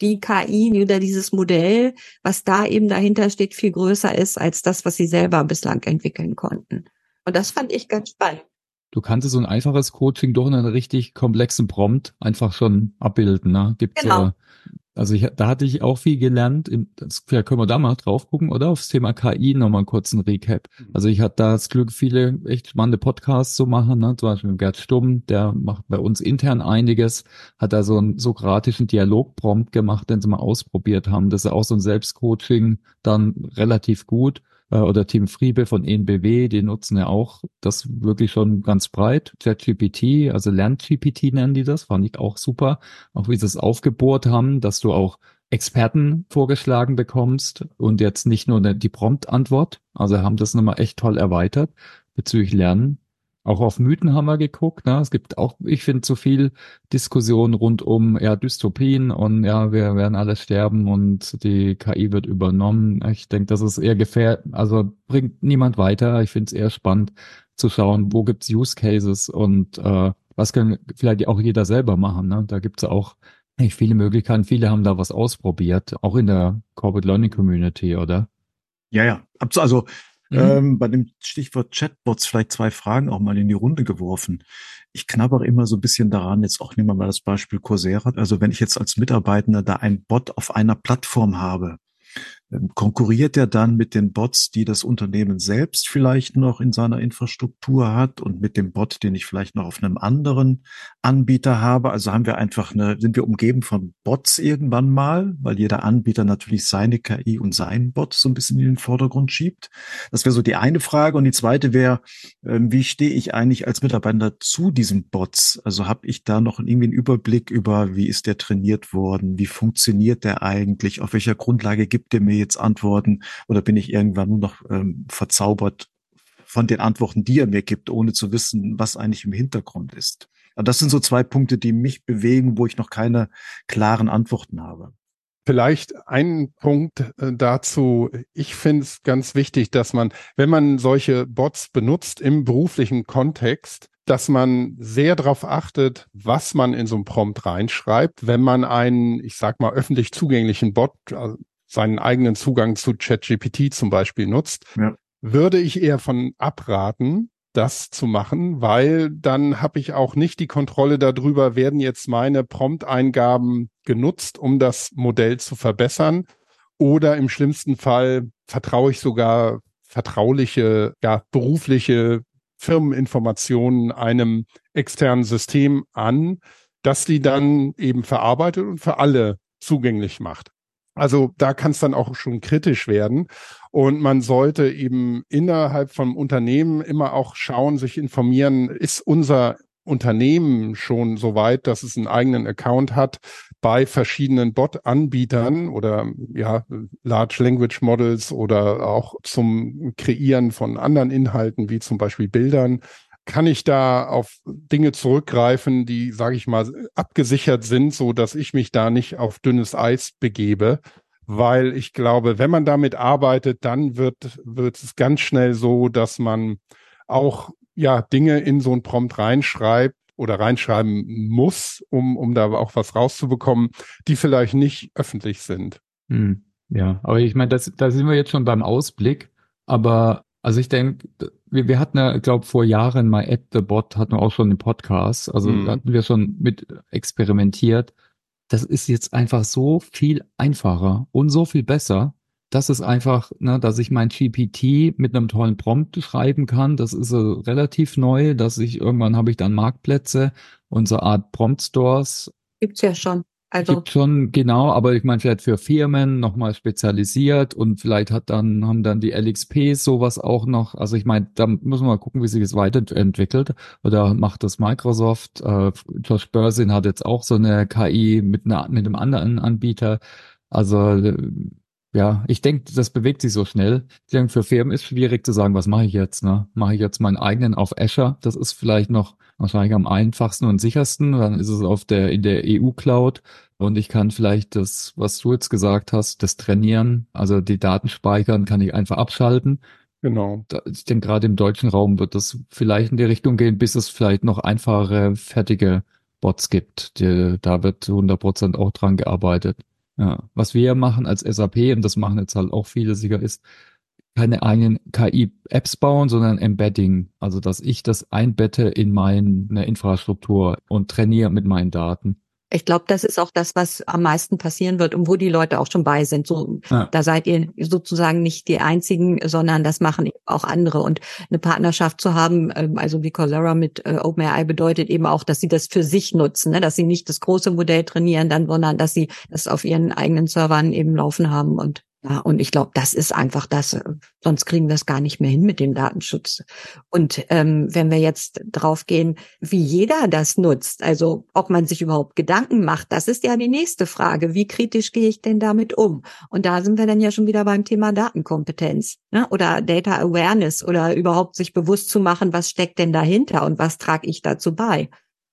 die KI oder dieses Modell, was da eben dahinter steht, viel größer ist als das, was sie selber bislang entwickeln konnten. Und das fand ich ganz spannend. Du kannst so ein einfaches Coaching durch einen richtig komplexen Prompt einfach schon abbilden. Ne? Gibt genau. Äh, also ich, da hatte ich auch viel gelernt. Das, vielleicht können wir da mal drauf gucken, oder? Aufs Thema KI nochmal einen kurzen Recap. Mhm. Also ich hatte da das Glück, viele echt spannende Podcasts zu machen. Ne? Zum Beispiel Gerd Stumm, der macht bei uns intern einiges, hat da so einen sokratischen Dialogprompt gemacht, den sie mal ausprobiert haben. Das ist auch so ein Selbstcoaching dann relativ gut. Äh, oder Team Friebe von ENBW, die nutzen ja auch das wirklich schon ganz breit. ChatGPT, also LernGPT nennen die das, fand ich auch super. Auch wie sie es aufgebohrt haben, dass du auch Experten vorgeschlagen bekommst und jetzt nicht nur die Prompt-Antwort. Also haben das nochmal echt toll erweitert bezüglich Lernen. Auch auf Mythen haben wir geguckt. Ne? Es gibt auch, ich finde, zu viel Diskussion rund um ja, Dystopien und ja, wir werden alle sterben und die KI wird übernommen. Ich denke, das ist eher gefährlich, also bringt niemand weiter. Ich finde es eher spannend zu schauen, wo gibt's Use Cases und äh, was kann vielleicht auch jeder selber machen. Ne? Da gibt's auch nicht viele Möglichkeiten. Viele haben da was ausprobiert, auch in der Corporate Learning Community, oder? Ja, ja. Also Mhm. Ähm, bei dem Stichwort Chatbots vielleicht zwei Fragen auch mal in die Runde geworfen. Ich knabber immer so ein bisschen daran, jetzt auch nehmen wir mal das Beispiel Coursera. Also wenn ich jetzt als Mitarbeitender da ein Bot auf einer Plattform habe, konkurriert er dann mit den Bots, die das Unternehmen selbst vielleicht noch in seiner Infrastruktur hat und mit dem Bot, den ich vielleicht noch auf einem anderen Anbieter habe? Also haben wir einfach eine, sind wir umgeben von Bots irgendwann mal, weil jeder Anbieter natürlich seine KI und seinen Bot so ein bisschen in den Vordergrund schiebt? Das wäre so die eine Frage. Und die zweite wäre, ähm, wie stehe ich eigentlich als Mitarbeiter zu diesen Bots? Also habe ich da noch irgendwie einen Überblick über, wie ist der trainiert worden? Wie funktioniert der eigentlich? Auf welcher Grundlage gibt er mir jetzt antworten oder bin ich irgendwann nur noch ähm, verzaubert von den Antworten, die er mir gibt, ohne zu wissen, was eigentlich im Hintergrund ist. Aber das sind so zwei Punkte, die mich bewegen, wo ich noch keine klaren Antworten habe. Vielleicht ein Punkt äh, dazu. Ich finde es ganz wichtig, dass man, wenn man solche Bots benutzt im beruflichen Kontext, dass man sehr darauf achtet, was man in so ein Prompt reinschreibt. Wenn man einen, ich sag mal, öffentlich zugänglichen Bot, also seinen eigenen Zugang zu ChatGPT zum Beispiel nutzt, ja. würde ich eher von abraten, das zu machen, weil dann habe ich auch nicht die Kontrolle darüber, werden jetzt meine Prompt-Eingaben genutzt, um das Modell zu verbessern oder im schlimmsten Fall vertraue ich sogar vertrauliche, ja, berufliche Firmeninformationen einem externen System an, dass die dann eben verarbeitet und für alle zugänglich macht. Also da kann es dann auch schon kritisch werden. Und man sollte eben innerhalb vom Unternehmen immer auch schauen, sich informieren, ist unser Unternehmen schon so weit, dass es einen eigenen Account hat bei verschiedenen Bot-Anbietern oder ja, Large Language Models oder auch zum Kreieren von anderen Inhalten, wie zum Beispiel Bildern kann ich da auf Dinge zurückgreifen, die, sage ich mal, abgesichert sind, so dass ich mich da nicht auf dünnes Eis begebe. Weil ich glaube, wenn man damit arbeitet, dann wird, wird es ganz schnell so, dass man auch ja Dinge in so ein Prompt reinschreibt oder reinschreiben muss, um, um da auch was rauszubekommen, die vielleicht nicht öffentlich sind. Hm, ja, aber ich meine, das, da sind wir jetzt schon beim Ausblick. Aber also ich denke, wir, wir hatten ja, glaube vor Jahren mal At the Bot, hatten wir auch schon im Podcast, also mhm. hatten wir schon mit experimentiert. Das ist jetzt einfach so viel einfacher und so viel besser. Das ist einfach, ne, dass ich mein GPT mit einem tollen Prompt schreiben kann. Das ist äh, relativ neu, dass ich irgendwann habe ich dann Marktplätze und so Art Prompt Stores. Gibt's ja schon. Also gibt schon genau, aber ich meine vielleicht für Firmen nochmal spezialisiert und vielleicht hat dann haben dann die LXP sowas auch noch. Also ich meine, da muss man mal gucken, wie sich das weiterentwickelt. Oder macht das Microsoft? Äh, Josh Börsin hat jetzt auch so eine KI mit einer mit einem anderen Anbieter. Also äh, ja, ich denke, das bewegt sich so schnell. Ich denke, für Firmen ist schwierig zu sagen, was mache ich jetzt? Ne? Mache ich jetzt meinen eigenen auf Azure? Das ist vielleicht noch wahrscheinlich am einfachsten und sichersten. Dann ist es auf der in der EU-Cloud und ich kann vielleicht das, was du jetzt gesagt hast, das trainieren, also die Daten speichern, kann ich einfach abschalten. Genau. Ich denke, gerade im deutschen Raum wird das vielleicht in die Richtung gehen, bis es vielleicht noch einfache, fertige Bots gibt. Die, da wird 100 Prozent auch dran gearbeitet. Ja, was wir machen als SAP, und das machen jetzt halt auch viele sicher, ist keine eigenen KI-Apps bauen, sondern Embedding. Also, dass ich das einbette in meine Infrastruktur und trainiere mit meinen Daten. Ich glaube, das ist auch das, was am meisten passieren wird und wo die Leute auch schon bei sind. So, ja. da seid ihr sozusagen nicht die einzigen, sondern das machen auch andere. Und eine Partnerschaft zu haben, ähm, also wie Coursera mit äh, OpenAI bedeutet eben auch, dass sie das für sich nutzen, ne? dass sie nicht das große Modell trainieren, dann, sondern dass sie das auf ihren eigenen Servern eben laufen haben und ja, und ich glaube, das ist einfach das, sonst kriegen wir es gar nicht mehr hin mit dem Datenschutz. Und ähm, wenn wir jetzt draufgehen, wie jeder das nutzt, also ob man sich überhaupt Gedanken macht, das ist ja die nächste Frage. Wie kritisch gehe ich denn damit um? Und da sind wir dann ja schon wieder beim Thema Datenkompetenz ne? oder Data Awareness oder überhaupt sich bewusst zu machen, was steckt denn dahinter und was trage ich dazu bei.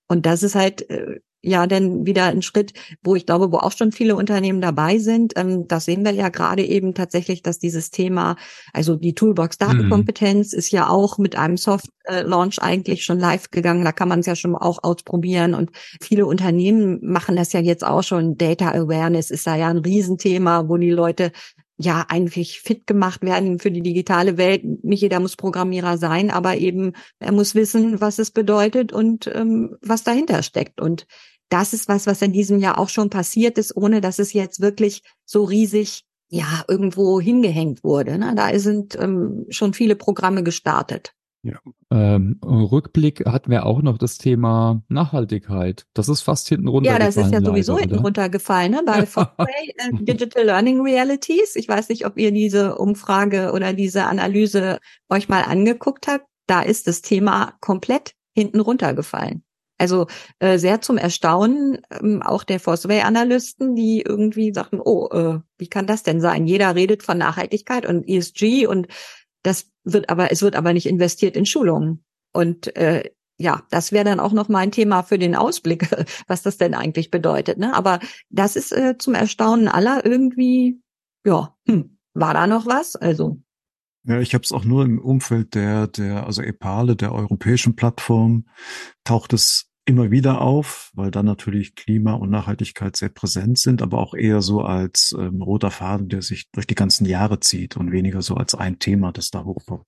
Und das ist halt äh, ja denn wieder ein Schritt, wo ich glaube, wo auch schon viele Unternehmen dabei sind. Ähm, das sehen wir ja gerade eben tatsächlich, dass dieses Thema, also die Toolbox Datenkompetenz mhm. ist ja auch mit einem Soft Launch eigentlich schon live gegangen. Da kann man es ja schon auch ausprobieren. Und viele Unternehmen machen das ja jetzt auch schon. Data Awareness ist da ja ein Riesenthema, wo die Leute ja eigentlich fit gemacht werden für die digitale Welt. Nicht jeder muss Programmierer sein, aber eben er muss wissen, was es bedeutet und ähm, was dahinter steckt. Und das ist was, was in diesem Jahr auch schon passiert ist, ohne dass es jetzt wirklich so riesig ja irgendwo hingehängt wurde. Ne? Da sind ähm, schon viele Programme gestartet. Ja. Ähm, Rückblick hatten wir auch noch das Thema Nachhaltigkeit. Das ist fast hinten runtergefallen. Ja, das ist ja sowieso leider, hinten runtergefallen, ne? Bei Fogway äh, Digital Learning Realities. Ich weiß nicht, ob ihr diese Umfrage oder diese Analyse euch mal angeguckt habt. Da ist das Thema komplett hinten runtergefallen. Also äh, sehr zum Erstaunen ähm, auch der Fosway-Analysten, die irgendwie sagten, oh, äh, wie kann das denn sein? Jeder redet von Nachhaltigkeit und ESG und das wird aber, es wird aber nicht investiert in Schulungen. Und äh, ja, das wäre dann auch noch mal ein Thema für den Ausblick, was das denn eigentlich bedeutet. Ne? Aber das ist äh, zum Erstaunen aller irgendwie, ja, hm, war da noch was? Also ja, ich habe es auch nur im Umfeld der, der, also EPALE, der europäischen Plattform, taucht es immer wieder auf, weil dann natürlich Klima und Nachhaltigkeit sehr präsent sind, aber auch eher so als ähm, roter Faden, der sich durch die ganzen Jahre zieht und weniger so als ein Thema, das da hochkommt.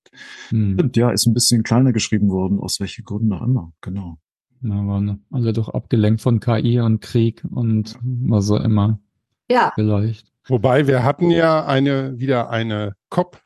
Hm. Und ja, ist ein bisschen kleiner geschrieben worden, aus welchen Gründen auch immer, genau. Ja, waren alle doch abgelenkt von KI und Krieg und was auch immer. Ja. Vielleicht. Wobei wir hatten ja eine, wieder eine COP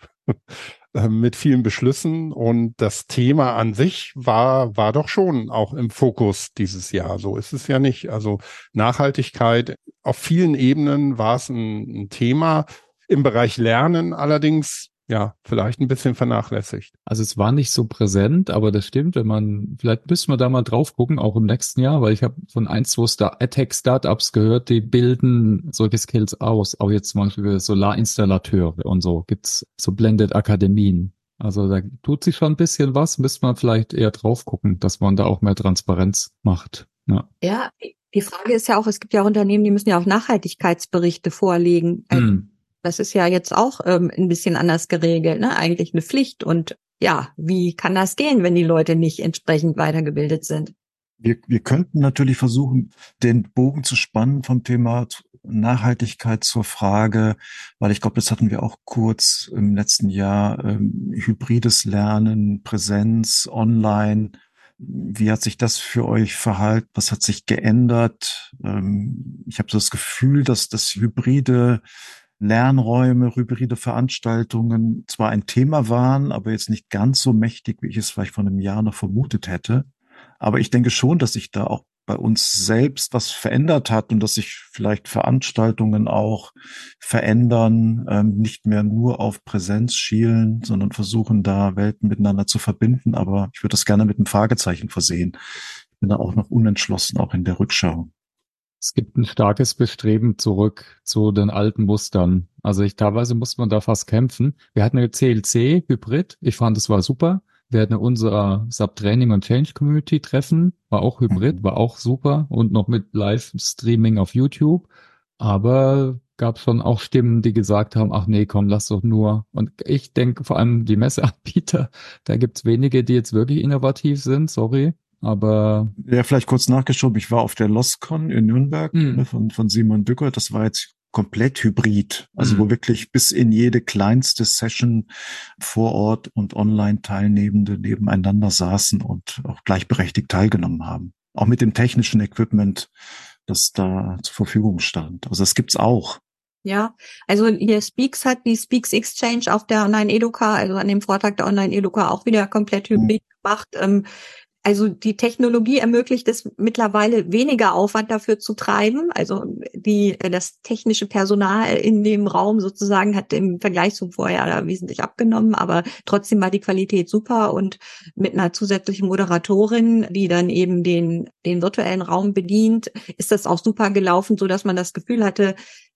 mit vielen Beschlüssen und das Thema an sich war, war doch schon auch im Fokus dieses Jahr. So ist es ja nicht. Also Nachhaltigkeit auf vielen Ebenen war es ein, ein Thema. Im Bereich Lernen allerdings ja, vielleicht ein bisschen vernachlässigt. Also es war nicht so präsent, aber das stimmt, wenn man, vielleicht müssen wir da mal drauf gucken, auch im nächsten Jahr, weil ich habe von ein, zwei Star Tech-Startups gehört, die bilden solche Skills aus. Auch jetzt zum Beispiel Solarinstallateure und so gibt's so Blended Akademien. Also da tut sich schon ein bisschen was, müsste man vielleicht eher drauf gucken, dass man da auch mehr Transparenz macht. Ja. ja, die Frage ist ja auch, es gibt ja auch Unternehmen, die müssen ja auch Nachhaltigkeitsberichte vorlegen. Hm das ist ja jetzt auch ähm, ein bisschen anders geregelt, ne? Eigentlich eine Pflicht. Und ja, wie kann das gehen, wenn die Leute nicht entsprechend weitergebildet sind? Wir, wir könnten natürlich versuchen, den Bogen zu spannen vom Thema Nachhaltigkeit zur Frage, weil ich glaube, das hatten wir auch kurz im letzten Jahr, ähm, hybrides Lernen, Präsenz, Online. Wie hat sich das für euch verhalten? Was hat sich geändert? Ähm, ich habe so das Gefühl, dass das hybride Lernräume, hybride Veranstaltungen zwar ein Thema waren, aber jetzt nicht ganz so mächtig, wie ich es vielleicht vor einem Jahr noch vermutet hätte. Aber ich denke schon, dass sich da auch bei uns selbst was verändert hat und dass sich vielleicht Veranstaltungen auch verändern, ähm, nicht mehr nur auf Präsenz schielen, sondern versuchen da Welten miteinander zu verbinden. Aber ich würde das gerne mit einem Fragezeichen versehen. Ich bin da auch noch unentschlossen, auch in der Rückschau. Es gibt ein starkes Bestreben zurück zu den alten Mustern. Also ich teilweise muss man da fast kämpfen. Wir hatten eine CLC Hybrid. Ich fand, es war super. Wir hatten unser Sub-Training und Change Community Treffen. War auch Hybrid, mhm. war auch super und noch mit Live-Streaming auf YouTube. Aber gab schon auch Stimmen, die gesagt haben, ach nee, komm, lass doch nur. Und ich denke vor allem die Messeanbieter, da gibt's wenige, die jetzt wirklich innovativ sind, sorry. Aber ja, vielleicht kurz nachgeschoben. Ich war auf der LostCon in Nürnberg mhm. von, von Simon Bücker. Das war jetzt komplett hybrid, also mhm. wo wirklich bis in jede kleinste Session vor Ort und online Teilnehmende nebeneinander saßen und auch gleichberechtigt teilgenommen haben. Auch mit dem technischen Equipment, das da zur Verfügung stand. Also das gibt's auch. Ja, also hier Speaks hat die Speaks Exchange auf der Online Educa, also an dem Vortrag der Online Educa auch wieder komplett hybrid mhm. gemacht. Ähm, also die Technologie ermöglicht es mittlerweile weniger Aufwand dafür zu treiben. Also die, das technische Personal in dem Raum sozusagen hat im Vergleich zum Vorjahr wesentlich abgenommen, aber trotzdem war die Qualität super und mit einer zusätzlichen Moderatorin, die dann eben den, den virtuellen Raum bedient, ist das auch super gelaufen, so dass man das Gefühl hatte,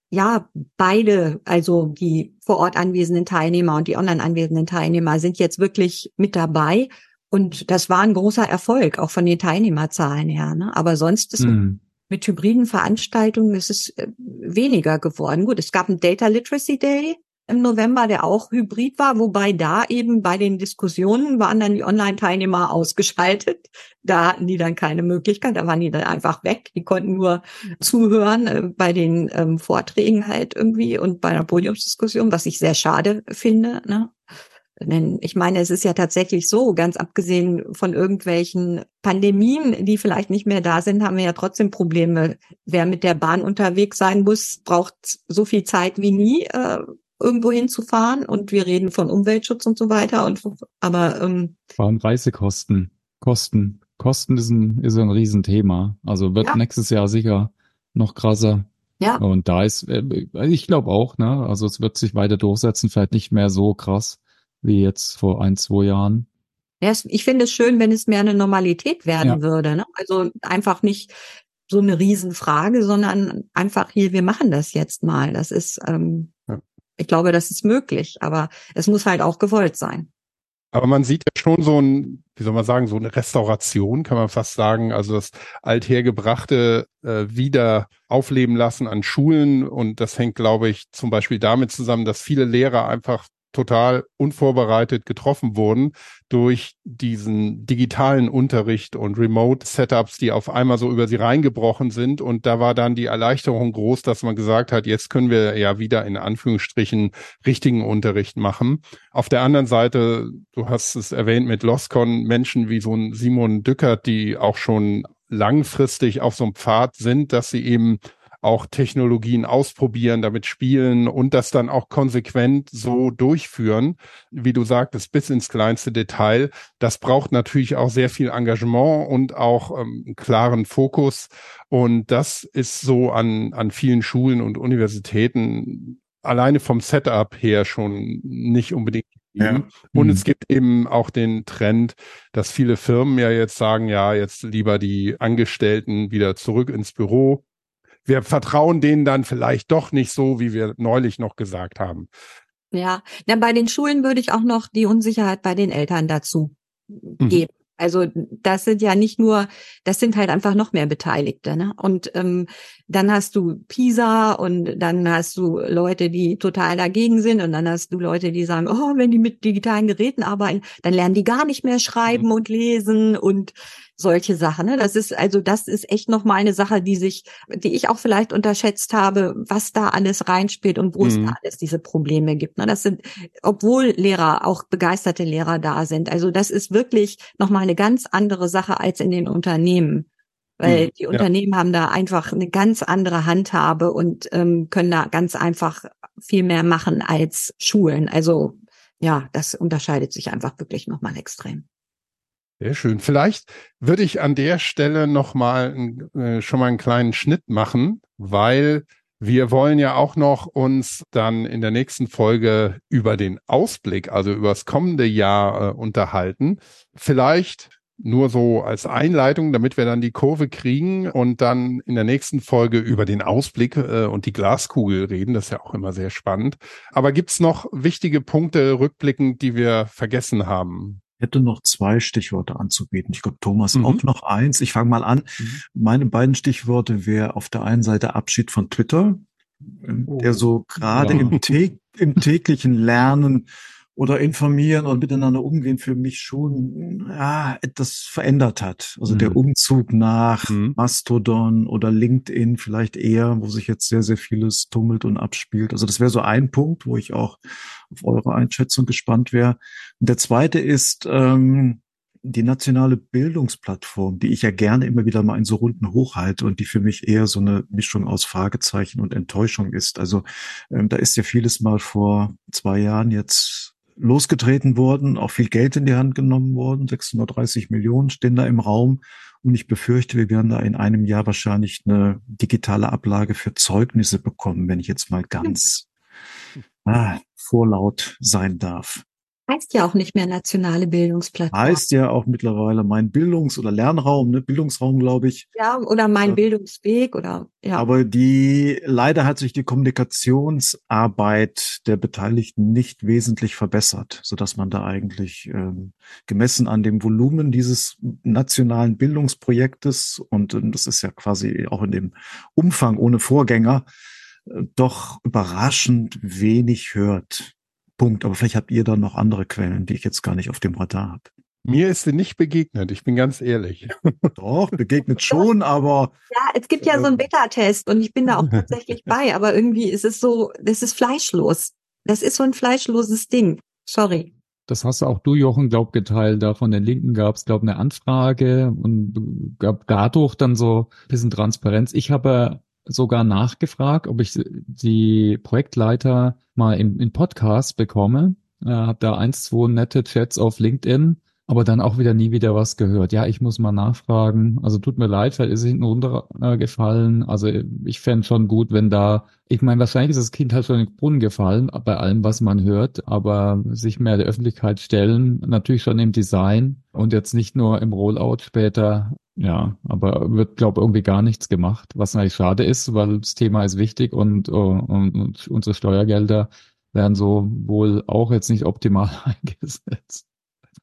ja, beide, also die vor Ort anwesenden Teilnehmer und die online anwesenden Teilnehmer sind jetzt wirklich mit dabei und das war ein großer Erfolg, auch von den Teilnehmerzahlen her. Ne? Aber sonst ist mhm. mit hybriden Veranstaltungen ist es äh, weniger geworden. Gut, es gab einen Data Literacy Day im November, der auch hybrid war, wobei da eben bei den Diskussionen waren dann die Online-Teilnehmer ausgeschaltet. Da hatten die dann keine Möglichkeit, da waren die dann einfach weg. Die konnten nur zuhören äh, bei den ähm, Vorträgen halt irgendwie und bei einer Podiumsdiskussion, was ich sehr schade finde. Ne? Denn ich meine, es ist ja tatsächlich so, ganz abgesehen von irgendwelchen Pandemien, die vielleicht nicht mehr da sind, haben wir ja trotzdem Probleme. Wer mit der Bahn unterwegs sein muss, braucht so viel Zeit wie nie, äh, irgendwo hinzufahren. Und wir reden von Umweltschutz und so weiter. Und aber ähm, vor allem Reisekosten, Kosten, Kosten ist ein ist ein Riesenthema. Also wird ja. nächstes Jahr sicher noch krasser. Ja. Und da ist, äh, ich glaube auch, ne, also es wird sich weiter durchsetzen, vielleicht nicht mehr so krass wie jetzt vor ein, zwei Jahren. Ja, ich finde es schön, wenn es mehr eine Normalität werden ja. würde. Ne? Also einfach nicht so eine Riesenfrage, sondern einfach hier, wir machen das jetzt mal. Das ist, ähm, ja. ich glaube, das ist möglich, aber es muss halt auch gewollt sein. Aber man sieht ja schon so ein, wie soll man sagen, so eine Restauration, kann man fast sagen. Also das althergebrachte äh, wieder aufleben lassen an Schulen. Und das hängt, glaube ich, zum Beispiel damit zusammen, dass viele Lehrer einfach total unvorbereitet getroffen wurden durch diesen digitalen Unterricht und Remote-Setups, die auf einmal so über sie reingebrochen sind. Und da war dann die Erleichterung groß, dass man gesagt hat, jetzt können wir ja wieder in Anführungsstrichen richtigen Unterricht machen. Auf der anderen Seite, du hast es erwähnt mit Loscon, Menschen wie so ein Simon Dückert, die auch schon langfristig auf so einem Pfad sind, dass sie eben auch Technologien ausprobieren, damit spielen und das dann auch konsequent so durchführen, wie du sagtest, bis ins kleinste Detail. Das braucht natürlich auch sehr viel Engagement und auch ähm, einen klaren Fokus. Und das ist so an, an vielen Schulen und Universitäten alleine vom Setup her schon nicht unbedingt ja. Und mhm. es gibt eben auch den Trend, dass viele Firmen ja jetzt sagen, ja, jetzt lieber die Angestellten wieder zurück ins Büro wir vertrauen denen dann vielleicht doch nicht so, wie wir neulich noch gesagt haben. Ja, ja bei den Schulen würde ich auch noch die Unsicherheit bei den Eltern dazu mhm. geben. Also das sind ja nicht nur, das sind halt einfach noch mehr Beteiligte. Ne? Und ähm, dann hast du PISA und dann hast du Leute, die total dagegen sind und dann hast du Leute, die sagen, oh, wenn die mit digitalen Geräten arbeiten, dann lernen die gar nicht mehr schreiben mhm. und lesen und solche Sachen. Ne? Das ist also das ist echt noch mal eine Sache, die sich, die ich auch vielleicht unterschätzt habe, was da alles reinspielt und wo mhm. es da alles diese Probleme gibt. Ne? Das sind, obwohl Lehrer auch begeisterte Lehrer da sind. Also das ist wirklich noch mal eine ganz andere Sache als in den Unternehmen. Weil mhm, die Unternehmen ja. haben da einfach eine ganz andere Handhabe und ähm, können da ganz einfach viel mehr machen als Schulen. Also ja, das unterscheidet sich einfach wirklich nochmal extrem. Sehr schön. Vielleicht würde ich an der Stelle noch mal äh, schon mal einen kleinen Schnitt machen, weil wir wollen ja auch noch uns dann in der nächsten Folge über den Ausblick, also über das kommende Jahr äh, unterhalten. Vielleicht nur so als Einleitung, damit wir dann die Kurve kriegen und dann in der nächsten Folge über den Ausblick äh, und die Glaskugel reden. Das ist ja auch immer sehr spannend. Aber gibt's noch wichtige Punkte rückblickend, die wir vergessen haben? Hätte noch zwei Stichworte anzubieten. Ich glaube, Thomas mhm. auch noch eins. Ich fange mal an. Mhm. Meine beiden Stichworte wäre auf der einen Seite Abschied von Twitter, oh. der so gerade ja. im, im täglichen Lernen oder informieren und miteinander umgehen für mich schon ja, etwas verändert hat. Also mhm. der Umzug nach mhm. Mastodon oder LinkedIn vielleicht eher, wo sich jetzt sehr, sehr vieles tummelt und abspielt. Also das wäre so ein Punkt, wo ich auch auf eure Einschätzung gespannt wäre. Und der zweite ist ähm, die nationale Bildungsplattform, die ich ja gerne immer wieder mal in so Runden hochhalte und die für mich eher so eine Mischung aus Fragezeichen und Enttäuschung ist. Also ähm, da ist ja vieles mal vor zwei Jahren jetzt losgetreten worden, auch viel Geld in die Hand genommen worden, 630 Millionen stehen da im Raum. Und ich befürchte, wir werden da in einem Jahr wahrscheinlich eine digitale Ablage für Zeugnisse bekommen, wenn ich jetzt mal ganz ah, vorlaut sein darf. Heißt ja auch nicht mehr nationale Bildungsplattform. Heißt ja auch mittlerweile mein Bildungs- oder Lernraum, ne? Bildungsraum, glaube ich. Ja, oder mein äh, Bildungsweg oder ja. Aber die leider hat sich die Kommunikationsarbeit der Beteiligten nicht wesentlich verbessert, so dass man da eigentlich ähm, gemessen an dem Volumen dieses nationalen Bildungsprojektes und äh, das ist ja quasi auch in dem Umfang ohne Vorgänger äh, doch überraschend wenig hört. Punkt. Aber vielleicht habt ihr da noch andere Quellen, die ich jetzt gar nicht auf dem Radar habe. Mir ist sie nicht begegnet, ich bin ganz ehrlich. Doch, begegnet schon, aber. Ja, es gibt ja so einen äh, Beta-Test und ich bin da auch tatsächlich bei, aber irgendwie ist es so, das ist fleischlos. Das ist so ein fleischloses Ding. Sorry. Das hast du auch du, Jochen, glaub, geteilt. Da von den Linken gab es, glaube eine Anfrage und gab dadurch dann so ein bisschen Transparenz. Ich habe sogar nachgefragt, ob ich die Projektleiter mal im, im Podcast bekomme. Äh, habe da eins, zwei nette Chats auf LinkedIn, aber dann auch wieder nie wieder was gehört. Ja, ich muss mal nachfragen. Also tut mir leid, vielleicht ist es hinten runtergefallen. Also ich fände schon gut, wenn da, ich meine, wahrscheinlich ist das Kind halt schon in den Brunnen gefallen, bei allem, was man hört, aber sich mehr der Öffentlichkeit stellen, natürlich schon im Design und jetzt nicht nur im Rollout später ja, aber wird, glaube irgendwie gar nichts gemacht, was eigentlich schade ist, weil das Thema ist wichtig und, äh, und, und unsere Steuergelder werden so wohl auch jetzt nicht optimal eingesetzt.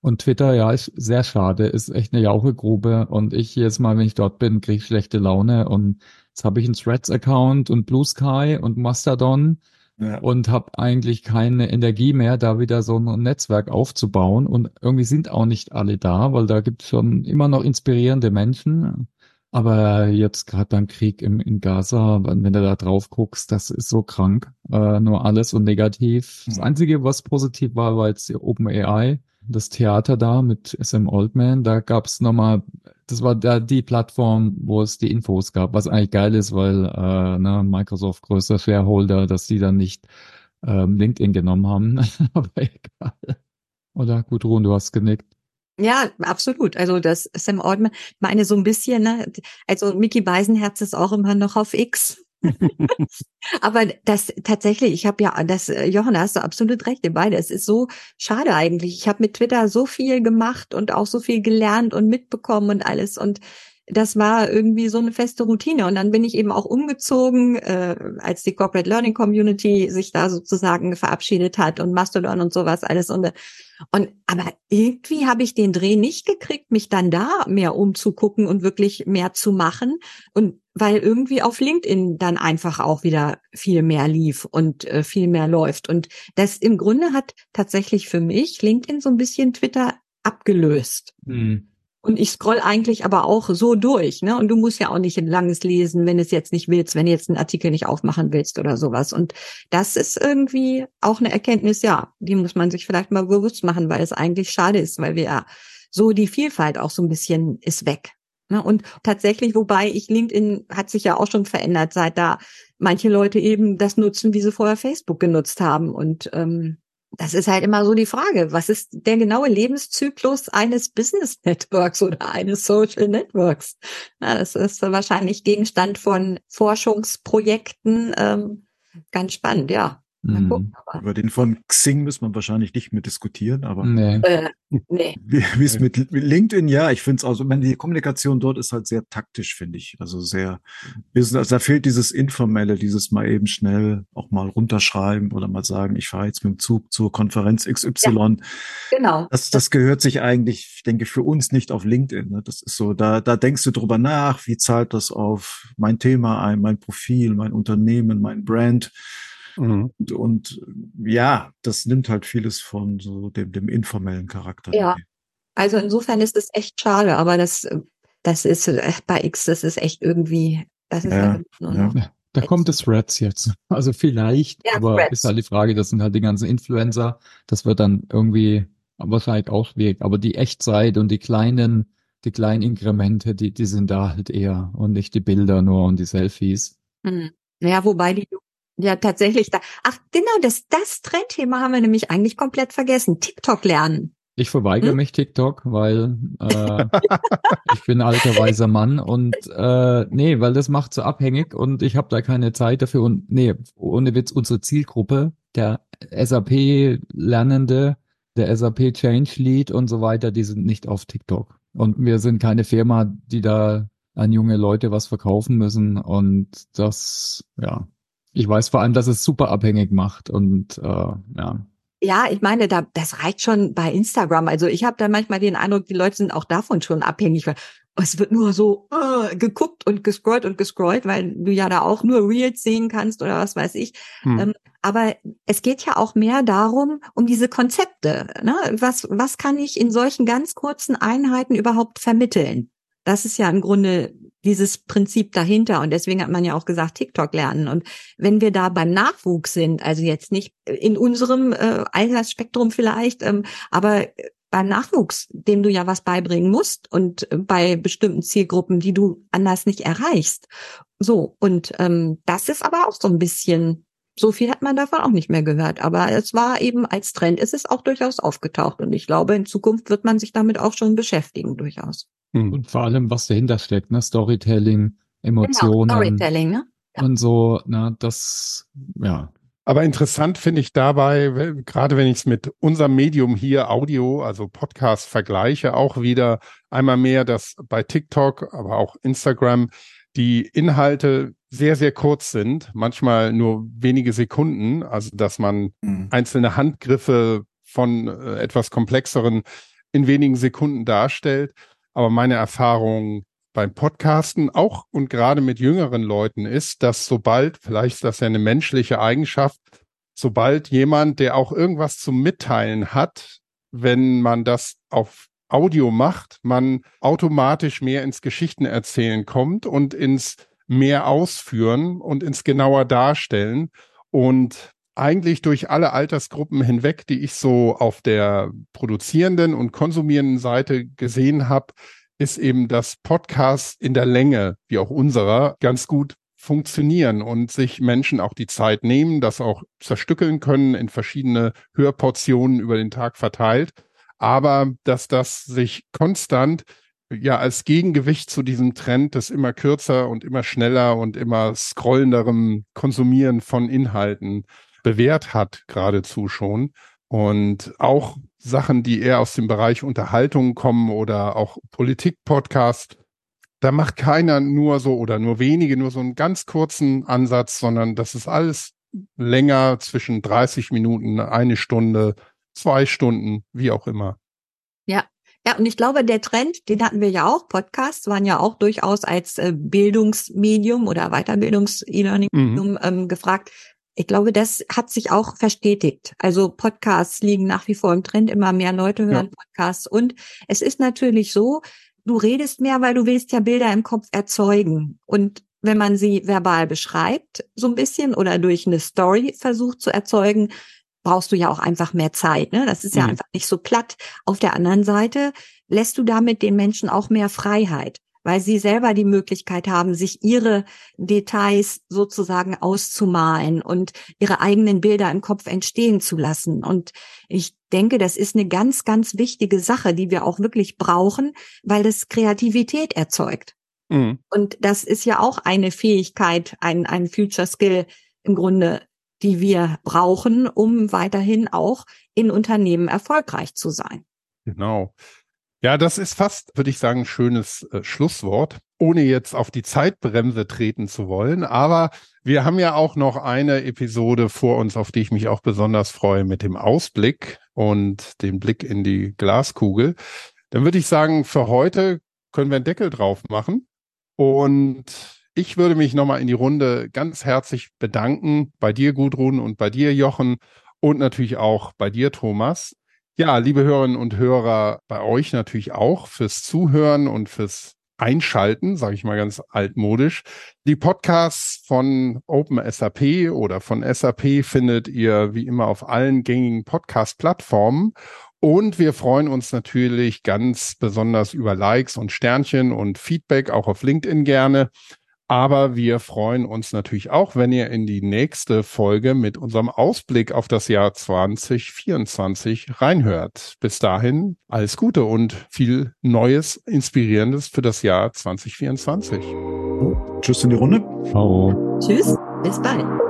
Und Twitter, ja, ist sehr schade, ist echt eine Jauchegrube und ich jedes Mal, wenn ich dort bin, kriege ich schlechte Laune und jetzt habe ich einen Threads-Account und Blue Sky und Mastodon ja. und habe eigentlich keine Energie mehr, da wieder so ein Netzwerk aufzubauen. Und irgendwie sind auch nicht alle da, weil da gibt es schon immer noch inspirierende Menschen. Aber jetzt gerade beim Krieg im, in Gaza, wenn, wenn du da drauf guckst, das ist so krank. Äh, nur alles und negativ. Das Einzige, was positiv war, war jetzt OpenAI das Theater da mit SM Oldman, da gab's nochmal, das war da die Plattform, wo es die Infos gab, was eigentlich geil ist, weil äh, ne, Microsoft größter Shareholder, dass die dann nicht ähm, LinkedIn genommen haben. Aber egal. Oder gut, Ruhn, du hast genickt. Ja, absolut. Also das Sam Altman, meine so ein bisschen, ne, also Mickey Beisenherz ist auch immer noch auf X. Aber das tatsächlich, ich habe ja, das, äh, Jochen, da hast du absolut recht, ihr beide. Es ist so schade eigentlich. Ich habe mit Twitter so viel gemacht und auch so viel gelernt und mitbekommen und alles. Und das war irgendwie so eine feste Routine. Und dann bin ich eben auch umgezogen, äh, als die Corporate Learning Community sich da sozusagen verabschiedet hat und Mastodon und sowas alles. Und, und aber irgendwie habe ich den Dreh nicht gekriegt, mich dann da mehr umzugucken und wirklich mehr zu machen. Und weil irgendwie auf LinkedIn dann einfach auch wieder viel mehr lief und äh, viel mehr läuft. Und das im Grunde hat tatsächlich für mich LinkedIn so ein bisschen Twitter abgelöst. Mhm. Und ich scroll eigentlich aber auch so durch, ne? Und du musst ja auch nicht ein langes lesen, wenn es jetzt nicht willst, wenn du jetzt einen Artikel nicht aufmachen willst oder sowas. Und das ist irgendwie auch eine Erkenntnis, ja, die muss man sich vielleicht mal bewusst machen, weil es eigentlich schade ist, weil wir ja so die Vielfalt auch so ein bisschen ist weg. Ne? Und tatsächlich, wobei ich LinkedIn hat sich ja auch schon verändert, seit da manche Leute eben das nutzen, wie sie vorher Facebook genutzt haben. Und ähm, das ist halt immer so die Frage, was ist der genaue Lebenszyklus eines Business Networks oder eines Social Networks? Na, das ist wahrscheinlich Gegenstand von Forschungsprojekten. Ähm, ganz spannend, ja. Mhm. Gucken, Über den von Xing muss man wahrscheinlich nicht mehr diskutieren, aber nee. Äh, nee. wie es mit LinkedIn, ja, ich finde es also, wenn die Kommunikation dort ist halt sehr taktisch, finde ich. Also sehr, also da fehlt dieses Informelle, dieses mal eben schnell auch mal runterschreiben oder mal sagen, ich fahre jetzt mit dem Zug zur Konferenz XY. Ja, genau. Das, das gehört sich eigentlich, ich denke, für uns nicht auf LinkedIn. Ne? Das ist so, da, da denkst du drüber nach, wie zahlt das auf mein Thema ein, mein Profil, mein Unternehmen, mein Brand. Mhm. Und, und, ja, das nimmt halt vieles von so dem, dem informellen Charakter. Ja, also insofern ist es echt schade, aber das, das ist äh, bei X, das ist echt irgendwie, das ist ja, halt. Ja. Da kommt das Threads jetzt. Also vielleicht, ja, aber Threads. ist halt die Frage, das sind halt die ganzen Influencer. Das wird dann irgendwie wahrscheinlich auch schwierig. Aber die Echtzeit und die kleinen, die kleinen Inkremente, die, die sind da halt eher und nicht die Bilder nur und die Selfies. Hm. Ja, wobei die ja, tatsächlich. Da. Ach, genau, das, das Trendthema haben wir nämlich eigentlich komplett vergessen. TikTok lernen. Ich verweigere hm? mich TikTok, weil äh, ich bin ein alter weiser Mann und äh, nee, weil das macht so abhängig und ich habe da keine Zeit dafür und nee, ohne Witz, unsere Zielgruppe, der SAP-Lernende, der SAP Change Lead und so weiter, die sind nicht auf TikTok. Und wir sind keine Firma, die da an junge Leute was verkaufen müssen und das, ja, ich weiß vor allem, dass es super abhängig macht und äh, ja. Ja, ich meine, da das reicht schon bei Instagram. Also ich habe da manchmal den Eindruck, die Leute sind auch davon schon abhängig, weil es wird nur so uh, geguckt und gescrollt und gescrollt, weil du ja da auch nur Reels sehen kannst oder was weiß ich. Hm. Ähm, aber es geht ja auch mehr darum, um diese Konzepte. Ne? Was, was kann ich in solchen ganz kurzen Einheiten überhaupt vermitteln? Das ist ja im Grunde dieses Prinzip dahinter. Und deswegen hat man ja auch gesagt, TikTok lernen. Und wenn wir da beim Nachwuchs sind, also jetzt nicht in unserem äh, Altersspektrum vielleicht, ähm, aber beim Nachwuchs, dem du ja was beibringen musst und bei bestimmten Zielgruppen, die du anders nicht erreichst. So, und ähm, das ist aber auch so ein bisschen, so viel hat man davon auch nicht mehr gehört. Aber es war eben als Trend, ist es auch durchaus aufgetaucht. Und ich glaube, in Zukunft wird man sich damit auch schon beschäftigen, durchaus. Mhm. Und vor allem, was dahinter steckt, ne? Storytelling, Emotionen. Genau, Storytelling, ne? Ja. Und so, ne, das, ja. Aber interessant finde ich dabei, gerade wenn ich es mit unserem Medium hier Audio, also Podcast vergleiche, auch wieder einmal mehr, dass bei TikTok, aber auch Instagram die Inhalte sehr, sehr kurz sind, manchmal nur wenige Sekunden, also dass man mhm. einzelne Handgriffe von äh, etwas komplexeren in wenigen Sekunden darstellt. Aber meine Erfahrung beim Podcasten auch und gerade mit jüngeren Leuten ist, dass sobald, vielleicht ist das ja eine menschliche Eigenschaft, sobald jemand, der auch irgendwas zum Mitteilen hat, wenn man das auf Audio macht, man automatisch mehr ins Geschichtenerzählen kommt und ins mehr ausführen und ins genauer darstellen. Und eigentlich durch alle Altersgruppen hinweg, die ich so auf der produzierenden und konsumierenden Seite gesehen habe, ist eben das Podcast in der Länge, wie auch unserer, ganz gut funktionieren und sich Menschen auch die Zeit nehmen, das auch zerstückeln können in verschiedene Hörportionen über den Tag verteilt. Aber dass das sich konstant ja als Gegengewicht zu diesem Trend des immer kürzer und immer schneller und immer scrollenderem Konsumieren von Inhalten bewährt hat, geradezu schon. Und auch Sachen, die eher aus dem Bereich Unterhaltung kommen oder auch Politik-Podcasts, da macht keiner nur so oder nur wenige nur so einen ganz kurzen Ansatz, sondern das ist alles länger zwischen 30 Minuten, eine Stunde, zwei Stunden, wie auch immer. Ja, ja, und ich glaube, der Trend, den hatten wir ja auch, Podcasts waren ja auch durchaus als äh, Bildungsmedium oder Weiterbildungs-E-Learning-Medium mhm. ähm, gefragt. Ich glaube, das hat sich auch verstetigt. Also Podcasts liegen nach wie vor im Trend. Immer mehr Leute hören ja. Podcasts. Und es ist natürlich so, du redest mehr, weil du willst ja Bilder im Kopf erzeugen. Und wenn man sie verbal beschreibt, so ein bisschen oder durch eine Story versucht zu erzeugen, brauchst du ja auch einfach mehr Zeit. Ne? Das ist ja mhm. einfach nicht so platt. Auf der anderen Seite lässt du damit den Menschen auch mehr Freiheit weil sie selber die Möglichkeit haben, sich ihre Details sozusagen auszumalen und ihre eigenen Bilder im Kopf entstehen zu lassen. Und ich denke, das ist eine ganz, ganz wichtige Sache, die wir auch wirklich brauchen, weil das Kreativität erzeugt. Mhm. Und das ist ja auch eine Fähigkeit, ein, ein Future Skill im Grunde, die wir brauchen, um weiterhin auch in Unternehmen erfolgreich zu sein. Genau. Ja, das ist fast, würde ich sagen, ein schönes äh, Schlusswort, ohne jetzt auf die Zeitbremse treten zu wollen. Aber wir haben ja auch noch eine Episode vor uns, auf die ich mich auch besonders freue, mit dem Ausblick und dem Blick in die Glaskugel. Dann würde ich sagen, für heute können wir einen Deckel drauf machen. Und ich würde mich nochmal in die Runde ganz herzlich bedanken bei dir, Gudrun, und bei dir, Jochen, und natürlich auch bei dir, Thomas. Ja, liebe Hörerinnen und Hörer, bei euch natürlich auch fürs Zuhören und fürs Einschalten, sage ich mal ganz altmodisch. Die Podcasts von OpenSAP oder von SAP findet ihr wie immer auf allen gängigen Podcast-Plattformen. Und wir freuen uns natürlich ganz besonders über Likes und Sternchen und Feedback, auch auf LinkedIn gerne. Aber wir freuen uns natürlich auch, wenn ihr in die nächste Folge mit unserem Ausblick auf das Jahr 2024 reinhört. Bis dahin alles Gute und viel Neues, Inspirierendes für das Jahr 2024. Tschüss in die Runde. Ciao. Tschüss, bis bald.